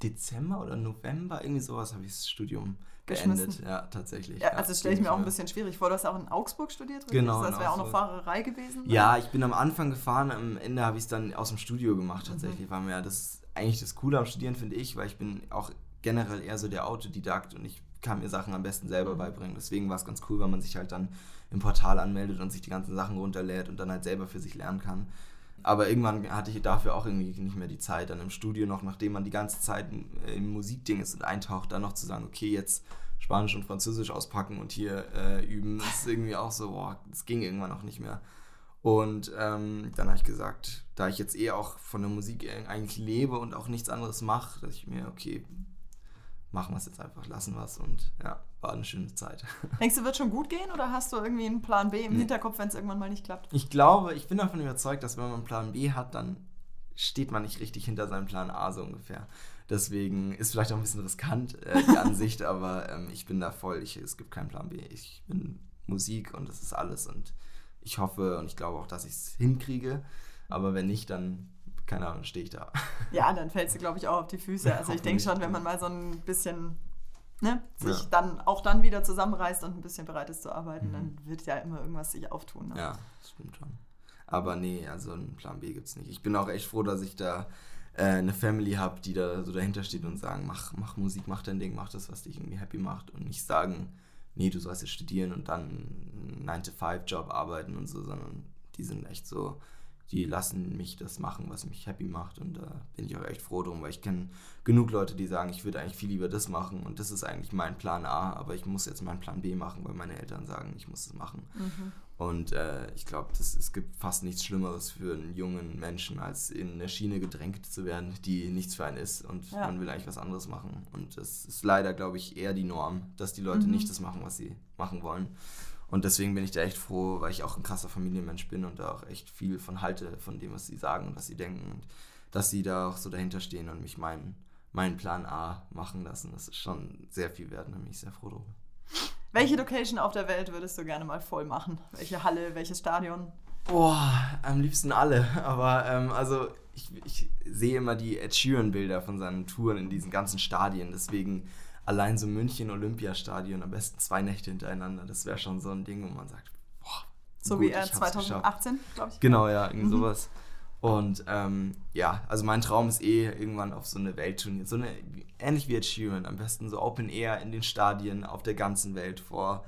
Dezember oder November, irgendwie sowas, habe ich das Studium beendet. Ja, tatsächlich. Ja, also das stelle ich mir auch ein bisschen schwierig vor. Du hast ja auch in Augsburg studiert, richtig? Genau, Das wäre auch noch. Fahrerei gewesen. Ja, ich bin am Anfang gefahren, am Ende habe ich es dann aus dem Studio Mhm. gemacht tatsächlich. War mir ja das eigentlich das Coole am Studieren, finde ich, weil ich bin auch generell eher so der Autodidakt und ich kann mir Sachen am besten selber Mhm. beibringen. Deswegen war es ganz cool, weil man sich halt dann im Portal anmeldet und sich die ganzen Sachen runterlädt und dann halt selber für sich lernen kann. Aber irgendwann hatte ich dafür auch irgendwie nicht mehr die Zeit, dann im Studio noch, nachdem man die ganze Zeit im Musikding ist und eintaucht, dann noch zu sagen, okay, jetzt Spanisch und Französisch auspacken und hier äh, üben, das ist irgendwie auch so, boah, das ging irgendwann auch nicht mehr. Und ähm, dann habe ich gesagt, da ich jetzt eh auch von der Musik eigentlich lebe und auch nichts anderes mache, dass ich mir, okay, machen wir es jetzt einfach, lassen wir es und ja, war eine schöne Zeit. Denkst du, wird schon gut gehen oder hast du irgendwie einen Plan B im Nee. Hinterkopf, wenn es irgendwann mal nicht klappt? Ich glaube, ich bin davon überzeugt, dass wenn man einen Plan B hat, dann steht man nicht richtig hinter seinem Plan A so ungefähr. Deswegen ist vielleicht auch ein bisschen riskant äh, die Ansicht, aber ähm, ich bin da voll. Ich, es gibt keinen Plan B. Ich bin Musik und das ist alles und ich hoffe und ich glaube auch, dass ich es hinkriege. Aber wenn nicht, dann, keine Ahnung, stehe ich da. Ja, dann fällst du, glaube ich, auch auf die Füße. Also ich denke schon, wenn man mal so ein bisschen ne, sich Ja. dann auch dann wieder zusammenreißt und ein bisschen bereit ist zu arbeiten, Mhm. dann wird ja immer irgendwas sich auftun. Ne? Ja, das stimmt schon. Aber nee, also einen Plan B gibt es nicht. Ich bin auch echt froh, dass ich da äh, eine Family habe, die da so dahinter steht und sagen, mach, mach Musik, mach dein Ding, mach das, was dich irgendwie happy macht und nicht sagen, nee, du sollst jetzt studieren und dann einen 9-to-5-Job arbeiten und so, sondern die sind echt so, die lassen mich das machen, was mich happy macht und da bin ich auch echt froh drum, weil ich kenne genug Leute, die sagen, ich würde eigentlich viel lieber das machen und das ist eigentlich mein Plan A, aber ich muss jetzt meinen Plan B machen, weil meine Eltern sagen, ich muss es machen. Mhm. Und äh, ich glaube, es gibt fast nichts Schlimmeres für einen jungen Menschen, als in eine Schiene gedrängt zu werden, die nichts für einen ist und Ja. man will eigentlich was anderes machen. Und das ist leider, glaube ich, eher die Norm, dass die Leute Mhm. nicht das machen, was sie machen wollen. Und deswegen bin ich da echt froh, weil ich auch ein krasser Familienmensch bin und da auch echt viel von halte, von dem, was sie sagen und was sie denken. Und dass sie da auch so dahinter stehen und mich meinen, meinen Plan A machen lassen. Das ist schon sehr viel wert und da bin ich sehr froh drüber. Welche Location auf der Welt würdest du gerne mal voll machen? Welche Halle, welches Stadion? Boah, am liebsten alle. Aber ähm, also ich, ich sehe immer die Ed Sheeran-Bilder von seinen Touren in diesen ganzen Stadien. Deswegen allein so München Olympiastadion, am besten zwei Nächte hintereinander. Das wäre schon so ein Ding, wo man sagt, boah, So gut, wie er ich hab's geschafft. 2018, glaube ich. Genau, ja, irgendwie Mhm. sowas. Und ähm, ja, also mein Traum ist eh irgendwann auf so eine Welttournee, so eine, ähnlich wie Ed Sheeran, am besten so Open Air in den Stadien auf der ganzen Welt vor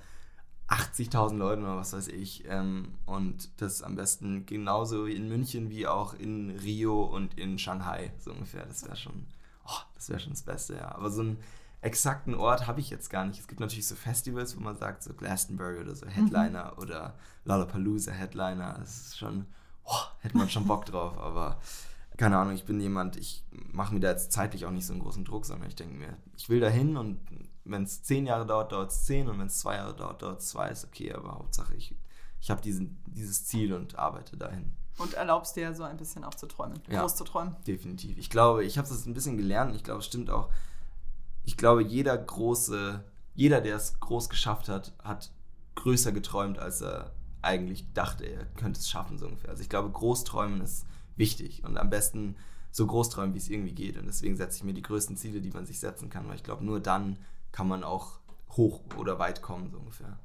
80.000 Leuten oder was weiß ich. Ähm, und das am besten genauso in München wie auch in Rio und in Shanghai, so ungefähr. Das wäre schon, oh, das wäre schon das Beste, ja. Aber so einen exakten Ort habe ich jetzt gar nicht. Es gibt natürlich so Festivals, wo man sagt, so Glastonbury oder so Headliner oder Lollapalooza Headliner. Das ist schon, oh, hätte man schon Bock drauf, aber keine Ahnung, ich bin jemand, ich mache mir da jetzt zeitlich auch nicht so einen großen Druck, sondern ich denke mir, ich will da hin und wenn es zehn Jahre dauert, dauert es zehn und wenn es zwei Jahre dauert, dauert es zwei, ist okay, aber Hauptsache ich ich habe dieses Ziel und arbeite dahin. Und erlaubst dir so ein bisschen auch zu träumen, ja, groß zu träumen. Definitiv. Ich glaube, ich habe das ein bisschen gelernt. Ich glaube, es stimmt auch. Ich glaube, jeder große, jeder, der es groß geschafft hat, hat größer geträumt, als er eigentlich dachte, er könnte es schaffen, so ungefähr. Also ich glaube, Großträumen ist wichtig und am besten so groß träumen, wie es irgendwie geht. Und deswegen setze ich mir die größten Ziele, die man sich setzen kann, weil ich glaube, nur dann kann man auch hoch oder weit kommen, so ungefähr.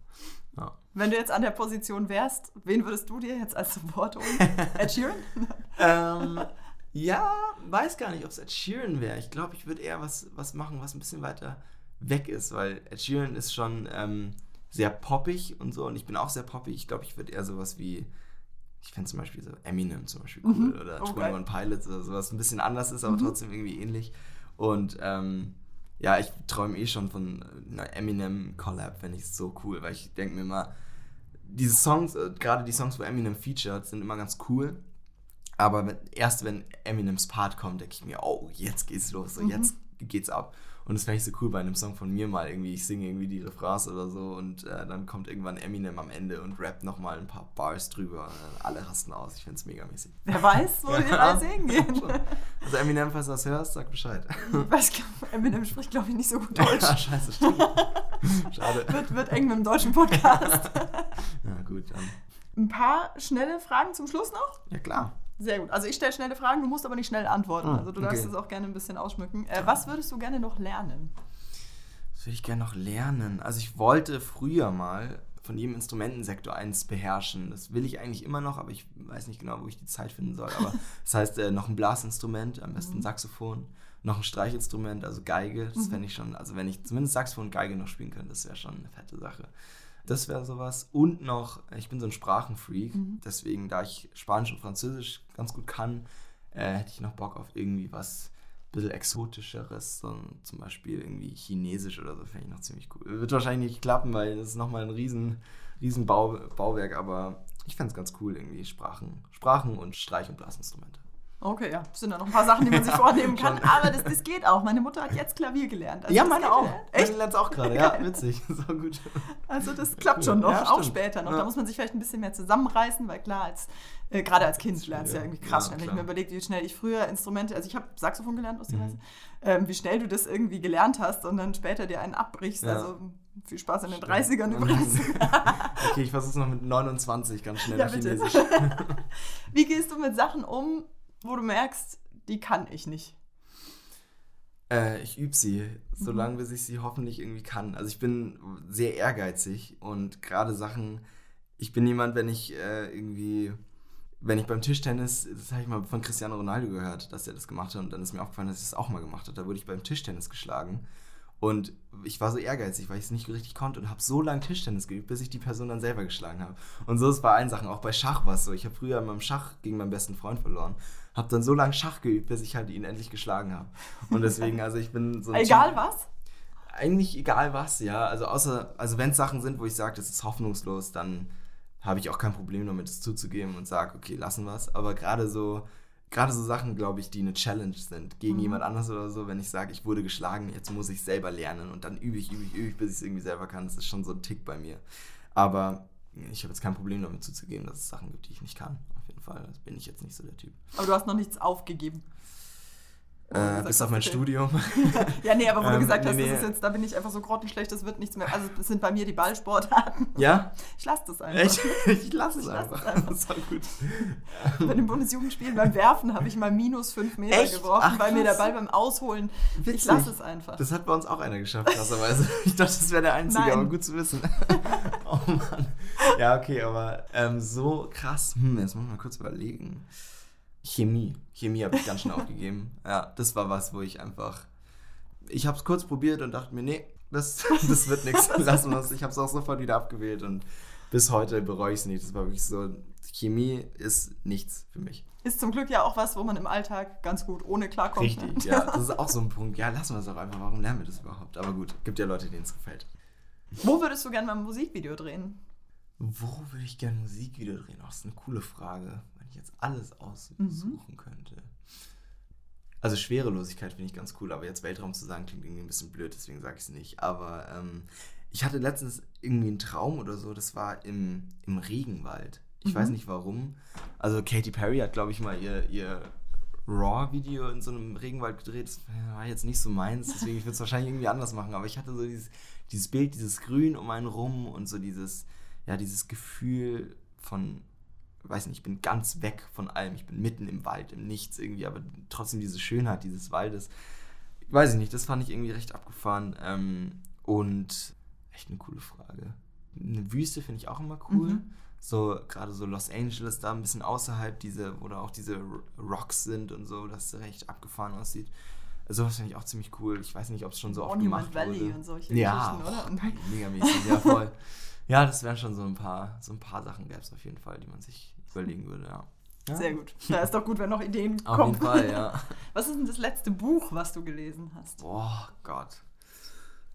Ja. Wenn du jetzt an der Position wärst, wen würdest du dir jetzt als Support holen? Ed Sheeran? ähm, ja, weiß gar nicht, ob es Ed Sheeran wäre. Ich glaube, ich würde eher was, was machen, was ein bisschen weiter weg ist, weil Ed Sheeran ist schon ähm, sehr poppig und so und ich bin auch sehr poppig. Ich glaube, ich würde eher sowas wie, ich fände zum Beispiel so Eminem zum Beispiel cool mhm. oder okay. 21 Pilots oder sowas, ein bisschen anders ist, aber mhm. trotzdem irgendwie ähnlich. Und ähm, ja, ich träume eh schon von einer Eminem-Collab, fände ich so cool, weil ich denke mir immer, diese Songs, äh, gerade die Songs, wo Eminem featured, sind immer ganz cool. Aber erst wenn Eminems Part kommt, denke ich mir, oh, jetzt geht's los, so, mhm. jetzt geht's ab. Und das fände ich so cool bei einem Song von mir mal irgendwie. Ich singe irgendwie die Refrains oder so und äh, dann kommt irgendwann Eminem am Ende und rappt nochmal ein paar Bars drüber. alle rasten aus. Ich finde es mega mäßig. Wer weiß, wo die Reise hingehen. Also Eminem, falls du das hörst, sag Bescheid. Ich weiß, Eminem spricht, glaube ich, nicht so gut Deutsch. Ja, scheiße, stimmt. Schade. Wird, wird eng mit dem deutschen Podcast. ja, gut. Dann. Ein paar schnelle Fragen zum Schluss noch? Ja, klar. Sehr gut. Also ich stelle schnelle Fragen, du musst aber nicht schnell antworten. Ah, also du darfst es auch gerne ein bisschen ausschmücken. Äh, was würdest du gerne noch lernen? Was würde ich gerne noch lernen? Also ich wollte früher mal von jedem Instrumentensektor eins beherrschen. Das will ich eigentlich immer noch, aber ich weiß nicht genau, wo ich die Zeit finden soll. Aber das heißt, äh, noch ein Blasinstrument, am besten mhm. Saxophon, noch ein Streichinstrument, also Geige. Das mhm. fände ich schon, also wenn ich zumindest Saxophon und Geige noch spielen könnte, das wäre schon eine fette Sache. Das wäre sowas. Und noch, ich bin so ein Sprachenfreak, mhm. deswegen, da ich Spanisch und Französisch ganz gut kann, äh, hätte ich noch Bock auf irgendwie was ein bisschen exotischeres, so zum Beispiel irgendwie Chinesisch oder so, fände ich noch ziemlich cool. Wird wahrscheinlich nicht klappen, weil das ist nochmal ein riesen, riesen Bau, Bauwerk, aber ich fände es ganz cool, irgendwie Sprachen, Sprachen und Streich- und Blasinstrumente. Okay, ja, das sind da noch ein paar Sachen, die man sich vornehmen kann, aber das, das geht auch. Meine Mutter hat jetzt Klavier gelernt. Also ja, meine auch. Echt? Meine lernt auch gerade, ja, witzig. So gut. Also das klappt schon noch, ja, auch später noch. Ja. Da muss man sich vielleicht ein bisschen mehr zusammenreißen, weil klar, als, äh, gerade als Kind lernst du ja irgendwie krass. Ja, wenn ich mir überlege, wie schnell ich früher Instrumente, also ich habe Saxophon gelernt, mhm. ähm, wie schnell du das irgendwie gelernt hast und dann später dir einen abbrichst. Also viel Spaß in den 30ern übrigens. okay, ich versuche es noch mit 29 ganz schnell ja, Chinesisch. wie gehst du mit Sachen um, wo du merkst, die kann ich nicht? Äh, ich übe sie, solange mhm. bis ich sie hoffentlich irgendwie kann. Also ich bin sehr ehrgeizig und gerade Sachen, ich bin jemand, wenn ich äh, irgendwie, wenn ich beim Tischtennis, das habe ich mal von Cristiano Ronaldo gehört, dass er das gemacht hat und dann ist mir aufgefallen, dass ich das auch mal gemacht habe. Da wurde ich beim Tischtennis geschlagen und ich war so ehrgeizig, weil ich es nicht richtig konnte und habe so lange Tischtennis geübt, bis ich die Person dann selber geschlagen habe. Und so ist es bei allen Sachen. Auch bei Schach war es so. Ich habe früher in meinem Schach gegen meinen besten Freund verloren. Habe dann so lange Schach geübt, bis ich halt ihn endlich geschlagen habe. Und deswegen, also ich bin so. egal Typ, was? Eigentlich egal was, ja. Also außer, also wenn es Sachen sind, wo ich sage, das ist hoffnungslos, dann habe ich auch kein Problem damit, es zuzugeben und sage, okay, lassen wir es. Aber gerade so gerade so Sachen, glaube ich, die eine Challenge sind gegen mhm. jemand anders oder so, wenn ich sage, ich wurde geschlagen, jetzt muss ich selber lernen und dann übe ich, übe ich, übe ich, bis ich es irgendwie selber kann. Das ist schon so ein Tick bei mir. Aber ich habe jetzt kein Problem damit zuzugeben, dass es Sachen gibt, die ich nicht kann. Fall. Das bin ich jetzt nicht so der Typ. Aber du hast noch nichts aufgegeben. Äh, bis auf mein okay. Studium. ja, nee, aber wo ähm, du gesagt hast, nee, das ist jetzt, da bin ich einfach so grottenschlecht, das wird nichts mehr. Also das sind bei mir die Ballsportarten. Ja? Ich lasse das einfach. Echt? Ich lasse es einfach. einfach. Das war gut. Bei den Bundesjugendspielen beim Werfen habe ich mal minus fünf Meter Echt? geworfen, Ach, weil mir der Ball beim Ausholen. Witzig. Ich lasse es einfach. Das hat bei uns auch einer geschafft, krasserweise. Ich dachte, das wäre der Einzige, Nein. aber gut zu wissen. oh Mann. Ja, okay, aber ähm, so krass. Hm, jetzt muss ich mal kurz überlegen. Chemie. Chemie habe ich ganz schnell aufgegeben. Ja, das war was, wo ich einfach. Ich habe es kurz probiert und dachte mir, nee, das, das wird nichts. Lassen wir es. Ich habe es auch sofort wieder abgewählt und bis heute bereue ich es nicht. Das war wirklich so. Chemie ist nichts für mich. Ist zum Glück ja auch was, wo man im Alltag ganz gut ohne klarkommt. Richtig, ne? ja. Das ist auch so ein Punkt. Ja, lassen wir es auch einfach. Warum lernen wir das überhaupt? Aber gut, gibt ja Leute, denen es gefällt. Wo würdest du gerne mal ein Musikvideo drehen? Wo würde ich gerne ein Musikvideo drehen? Oh, das ist eine coole Frage ich jetzt alles aussuchen mhm. könnte. Also Schwerelosigkeit finde ich ganz cool, aber jetzt Weltraum zu sagen klingt irgendwie ein bisschen blöd, deswegen sage ich es nicht. Aber ähm, ich hatte letztens irgendwie einen Traum oder so, das war im, im Regenwald. Ich Mhm. weiß nicht warum. Also Katy Perry hat, glaube ich, mal ihr, ihr Raw-Video in so einem Regenwald gedreht. Das war jetzt nicht so meins, deswegen ich würde es wahrscheinlich irgendwie anders machen. Aber ich hatte so dieses, dieses Bild, dieses Grün um einen rum und so dieses, ja, dieses Gefühl von, weiß nicht, ich bin ganz weg von allem. Ich bin mitten im Wald, im Nichts irgendwie, aber trotzdem diese Schönheit dieses Waldes. Weiß ich nicht, das fand ich irgendwie recht abgefahren. Ähm, und echt eine coole Frage. Eine Wüste finde ich auch immer cool. Mhm. So, gerade so Los Angeles, da ein bisschen außerhalb, diese, wo da auch diese Rocks sind und so, dass es recht abgefahren aussieht. Sowas finde ich auch ziemlich cool. Ich weiß nicht, ob es schon so oft Monument gemacht Valley wurde. und solche ja, Geschichten, oder? megamäßig, ja voll. Ja, das wären schon so ein paar, so ein paar Sachen gäbe es auf jeden Fall, die man sich überlegen würde, ja. ja. Sehr gut. Da ist doch gut, wenn noch Ideen Auf kommen. jeden Fall, ja. Was ist denn das letzte Buch, was du gelesen hast? Boah, Gott.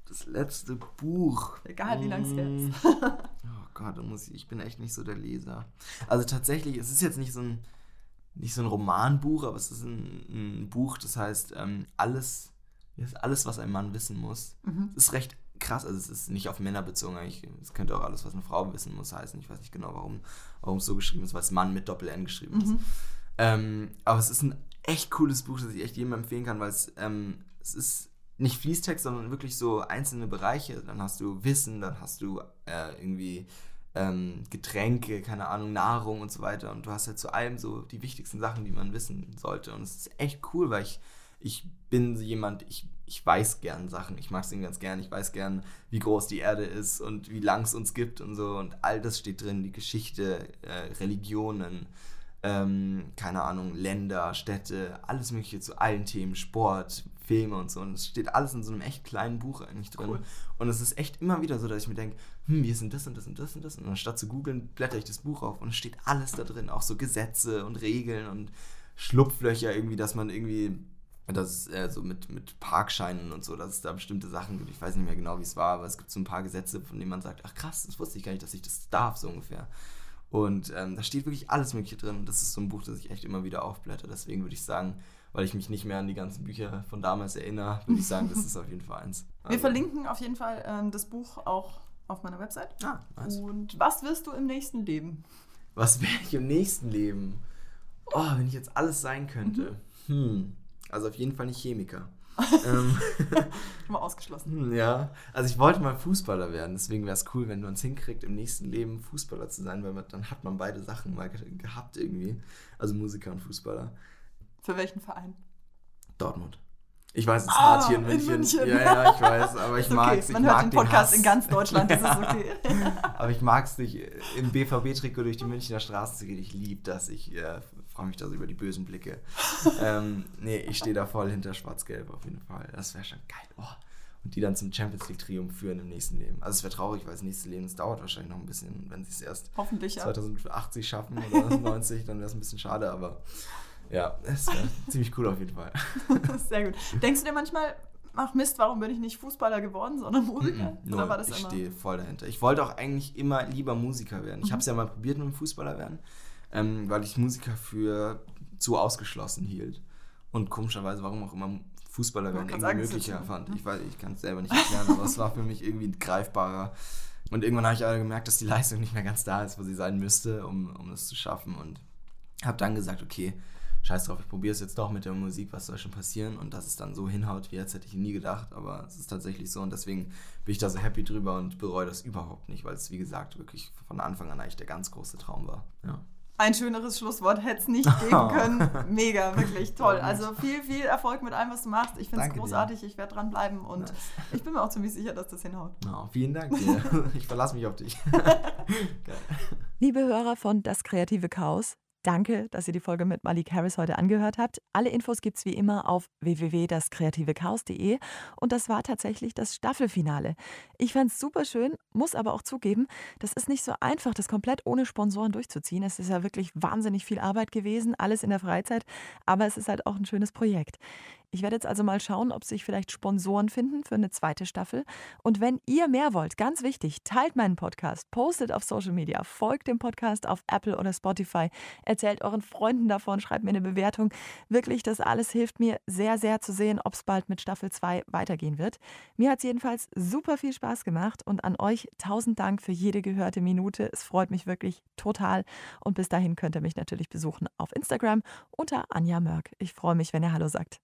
Das letzte Buch. Egal, wie lang es her Mm. ist. Oh Gott, muss ich, ich bin echt nicht so der Leser. Also tatsächlich, es ist jetzt nicht so ein, nicht so ein Romanbuch, aber es ist ein, ein Buch, das heißt, ähm, alles, alles, was ein Mann wissen muss. Mhm. Es ist recht krass, also es ist nicht auf Männer bezogen, eigentlich, es könnte auch alles, was eine Frau wissen muss, heißen. Ich weiß nicht genau, warum, warum es so geschrieben ist, weil es Mann mit Doppel-N geschrieben ist. Mhm. Ähm, aber es ist ein echt cooles Buch, das ich echt jedem empfehlen kann, weil es, ähm, es ist nicht Fließtext, sondern wirklich so einzelne Bereiche. Dann hast du Wissen, dann hast du äh, irgendwie ähm, Getränke, keine Ahnung, Nahrung und so weiter. Und du hast halt zu allem so die wichtigsten Sachen, die man wissen sollte. Und es ist echt cool, weil ich, ich bin jemand, ich, ich weiß gern Sachen. Ich mag es irgendwie ganz gern. Ich weiß gern, wie groß die Erde ist und wie lang es uns gibt und so. Und all das steht drin, die Geschichte, äh, Religionen, ähm, keine Ahnung, Länder, Städte, alles mögliche zu allen Themen, Sport, Filme und so. Und es steht alles in so einem echt kleinen Buch eigentlich drin. Cool. Und es ist echt immer wieder so, dass ich mir denke, hm, wie ist denn das und das und das und das? Und anstatt zu googeln, blätter ich das Buch auf und es steht alles da drin. Auch so Gesetze und Regeln und Schlupflöcher irgendwie, dass man irgendwie, das ist äh, so mit, mit Parkscheinen und so, dass es da bestimmte Sachen gibt. Ich weiß nicht mehr genau, wie es war, aber es gibt so ein paar Gesetze, von denen man sagt, ach krass, das wusste ich gar nicht, dass ich das darf, so ungefähr. Und ähm, da steht wirklich alles Mögliche drin. Und das ist so ein Buch, das ich echt immer wieder aufblätter. Deswegen würde ich sagen, weil ich mich nicht mehr an die ganzen Bücher von damals erinnere, würde ich sagen, das ist auf jeden Fall eins. Wir Also- verlinken auf jeden Fall ähm, das Buch auch auf meiner Website. Ah, nice. Und was wirst du im nächsten Leben? Was wäre ich im nächsten Leben? Oh, wenn ich jetzt alles sein könnte. Hm. Also auf jeden Fall nicht Chemiker. ähm, mal ausgeschlossen. hm, ja, also ich wollte mal Fußballer werden, deswegen wäre es cool, wenn du uns hinkriegt, im nächsten Leben Fußballer zu sein, weil man, dann hat man beide Sachen mal ge gehabt irgendwie. Also Musiker und Fußballer. Für welchen Verein? Dortmund. Ich weiß, es ist Ah, hart hier in in München. München. Ja, ja, ich weiß, aber ich Ist mag okay. es. Man ich hört mag den Podcast Hass. in ganz Deutschland, das ist Ja. okay. Aber ich mag es nicht, im BVB-Trikot durch die Münchner Straßen zu gehen. Ich liebe das. Ich äh, freue mich da so über die bösen Blicke. ähm, nee, ich stehe da voll hinter Schwarz-Gelb auf jeden Fall. Das wäre schon geil. Oh. Und die dann zum Champions League-Triumph führen im nächsten Leben. Also es wäre traurig, weil das nächste Leben, es dauert wahrscheinlich noch ein bisschen, wenn sie es erst Hoffentlich ja. 2080 schaffen oder 90, dann wäre es ein bisschen schade, aber ja, es wäre ziemlich cool auf jeden Fall. Sehr gut. Denkst du dir manchmal, ach Mist, warum bin ich nicht Fußballer geworden, sondern Musiker? Mhm, Oder null. war das ich stehe voll dahinter. Ich wollte auch eigentlich immer lieber Musiker werden. Ich Mhm. habe es ja mal probiert mit dem Fußballer werden, ähm, weil ich Musiker für zu ausgeschlossen hielt. Und komischerweise, warum auch immer Fußballer werden irgendwie sagen, möglicher fand. Ich weiß, ich kann es selber nicht erklären, aber es war für mich irgendwie greifbarer. Und irgendwann habe ich aber gemerkt, dass die Leistung nicht mehr ganz da ist, wo sie sein müsste, um, um das zu schaffen. Und habe dann gesagt, okay, scheiß drauf, ich probiere es jetzt doch mit der Musik, was soll schon passieren? Und dass es dann so hinhaut, wie jetzt hätte ich nie gedacht, aber es ist tatsächlich so und deswegen bin ich da so happy drüber und bereue das überhaupt nicht, weil es, wie gesagt, wirklich von Anfang an eigentlich der ganz große Traum war. Ja. Ein schöneres Schlusswort hätte es nicht geben können. Mega, wirklich toll. Also viel, viel Erfolg mit allem, was du machst. Ich finde es Danke dir. großartig. Ich werde dranbleiben und Nice. ich bin mir auch ziemlich sicher, dass das hinhaut. Oh, vielen Dank dir. Ich verlasse mich auf dich. Liebe Hörer von Das Kreative Chaos, danke, dass ihr die Folge mit Malik Harris heute angehört habt. Alle Infos gibt's wie immer auf www.daskreativechaos.de und das war tatsächlich das Staffelfinale. Ich fand's super schön, muss aber auch zugeben, das ist nicht so einfach, das komplett ohne Sponsoren durchzuziehen. Es ist ja wirklich wahnsinnig viel Arbeit gewesen, alles in der Freizeit, aber es ist halt auch ein schönes Projekt. Ich werde jetzt also mal schauen, ob sich vielleicht Sponsoren finden für eine zweite Staffel. Und wenn ihr mehr wollt, ganz wichtig, teilt meinen Podcast, postet auf Social Media, folgt dem Podcast auf Apple oder Spotify, erzählt euren Freunden davon, schreibt mir eine Bewertung. Wirklich, das alles hilft mir sehr, sehr zu sehen, ob es bald mit Staffel 2 weitergehen wird. Mir hat es jedenfalls super viel Spaß gemacht und an euch tausend Dank für jede gehörte Minute. Es freut mich wirklich total. Und bis dahin könnt ihr mich natürlich besuchen auf Instagram unter Anja Mörk. Ich freue mich, wenn ihr Hallo sagt.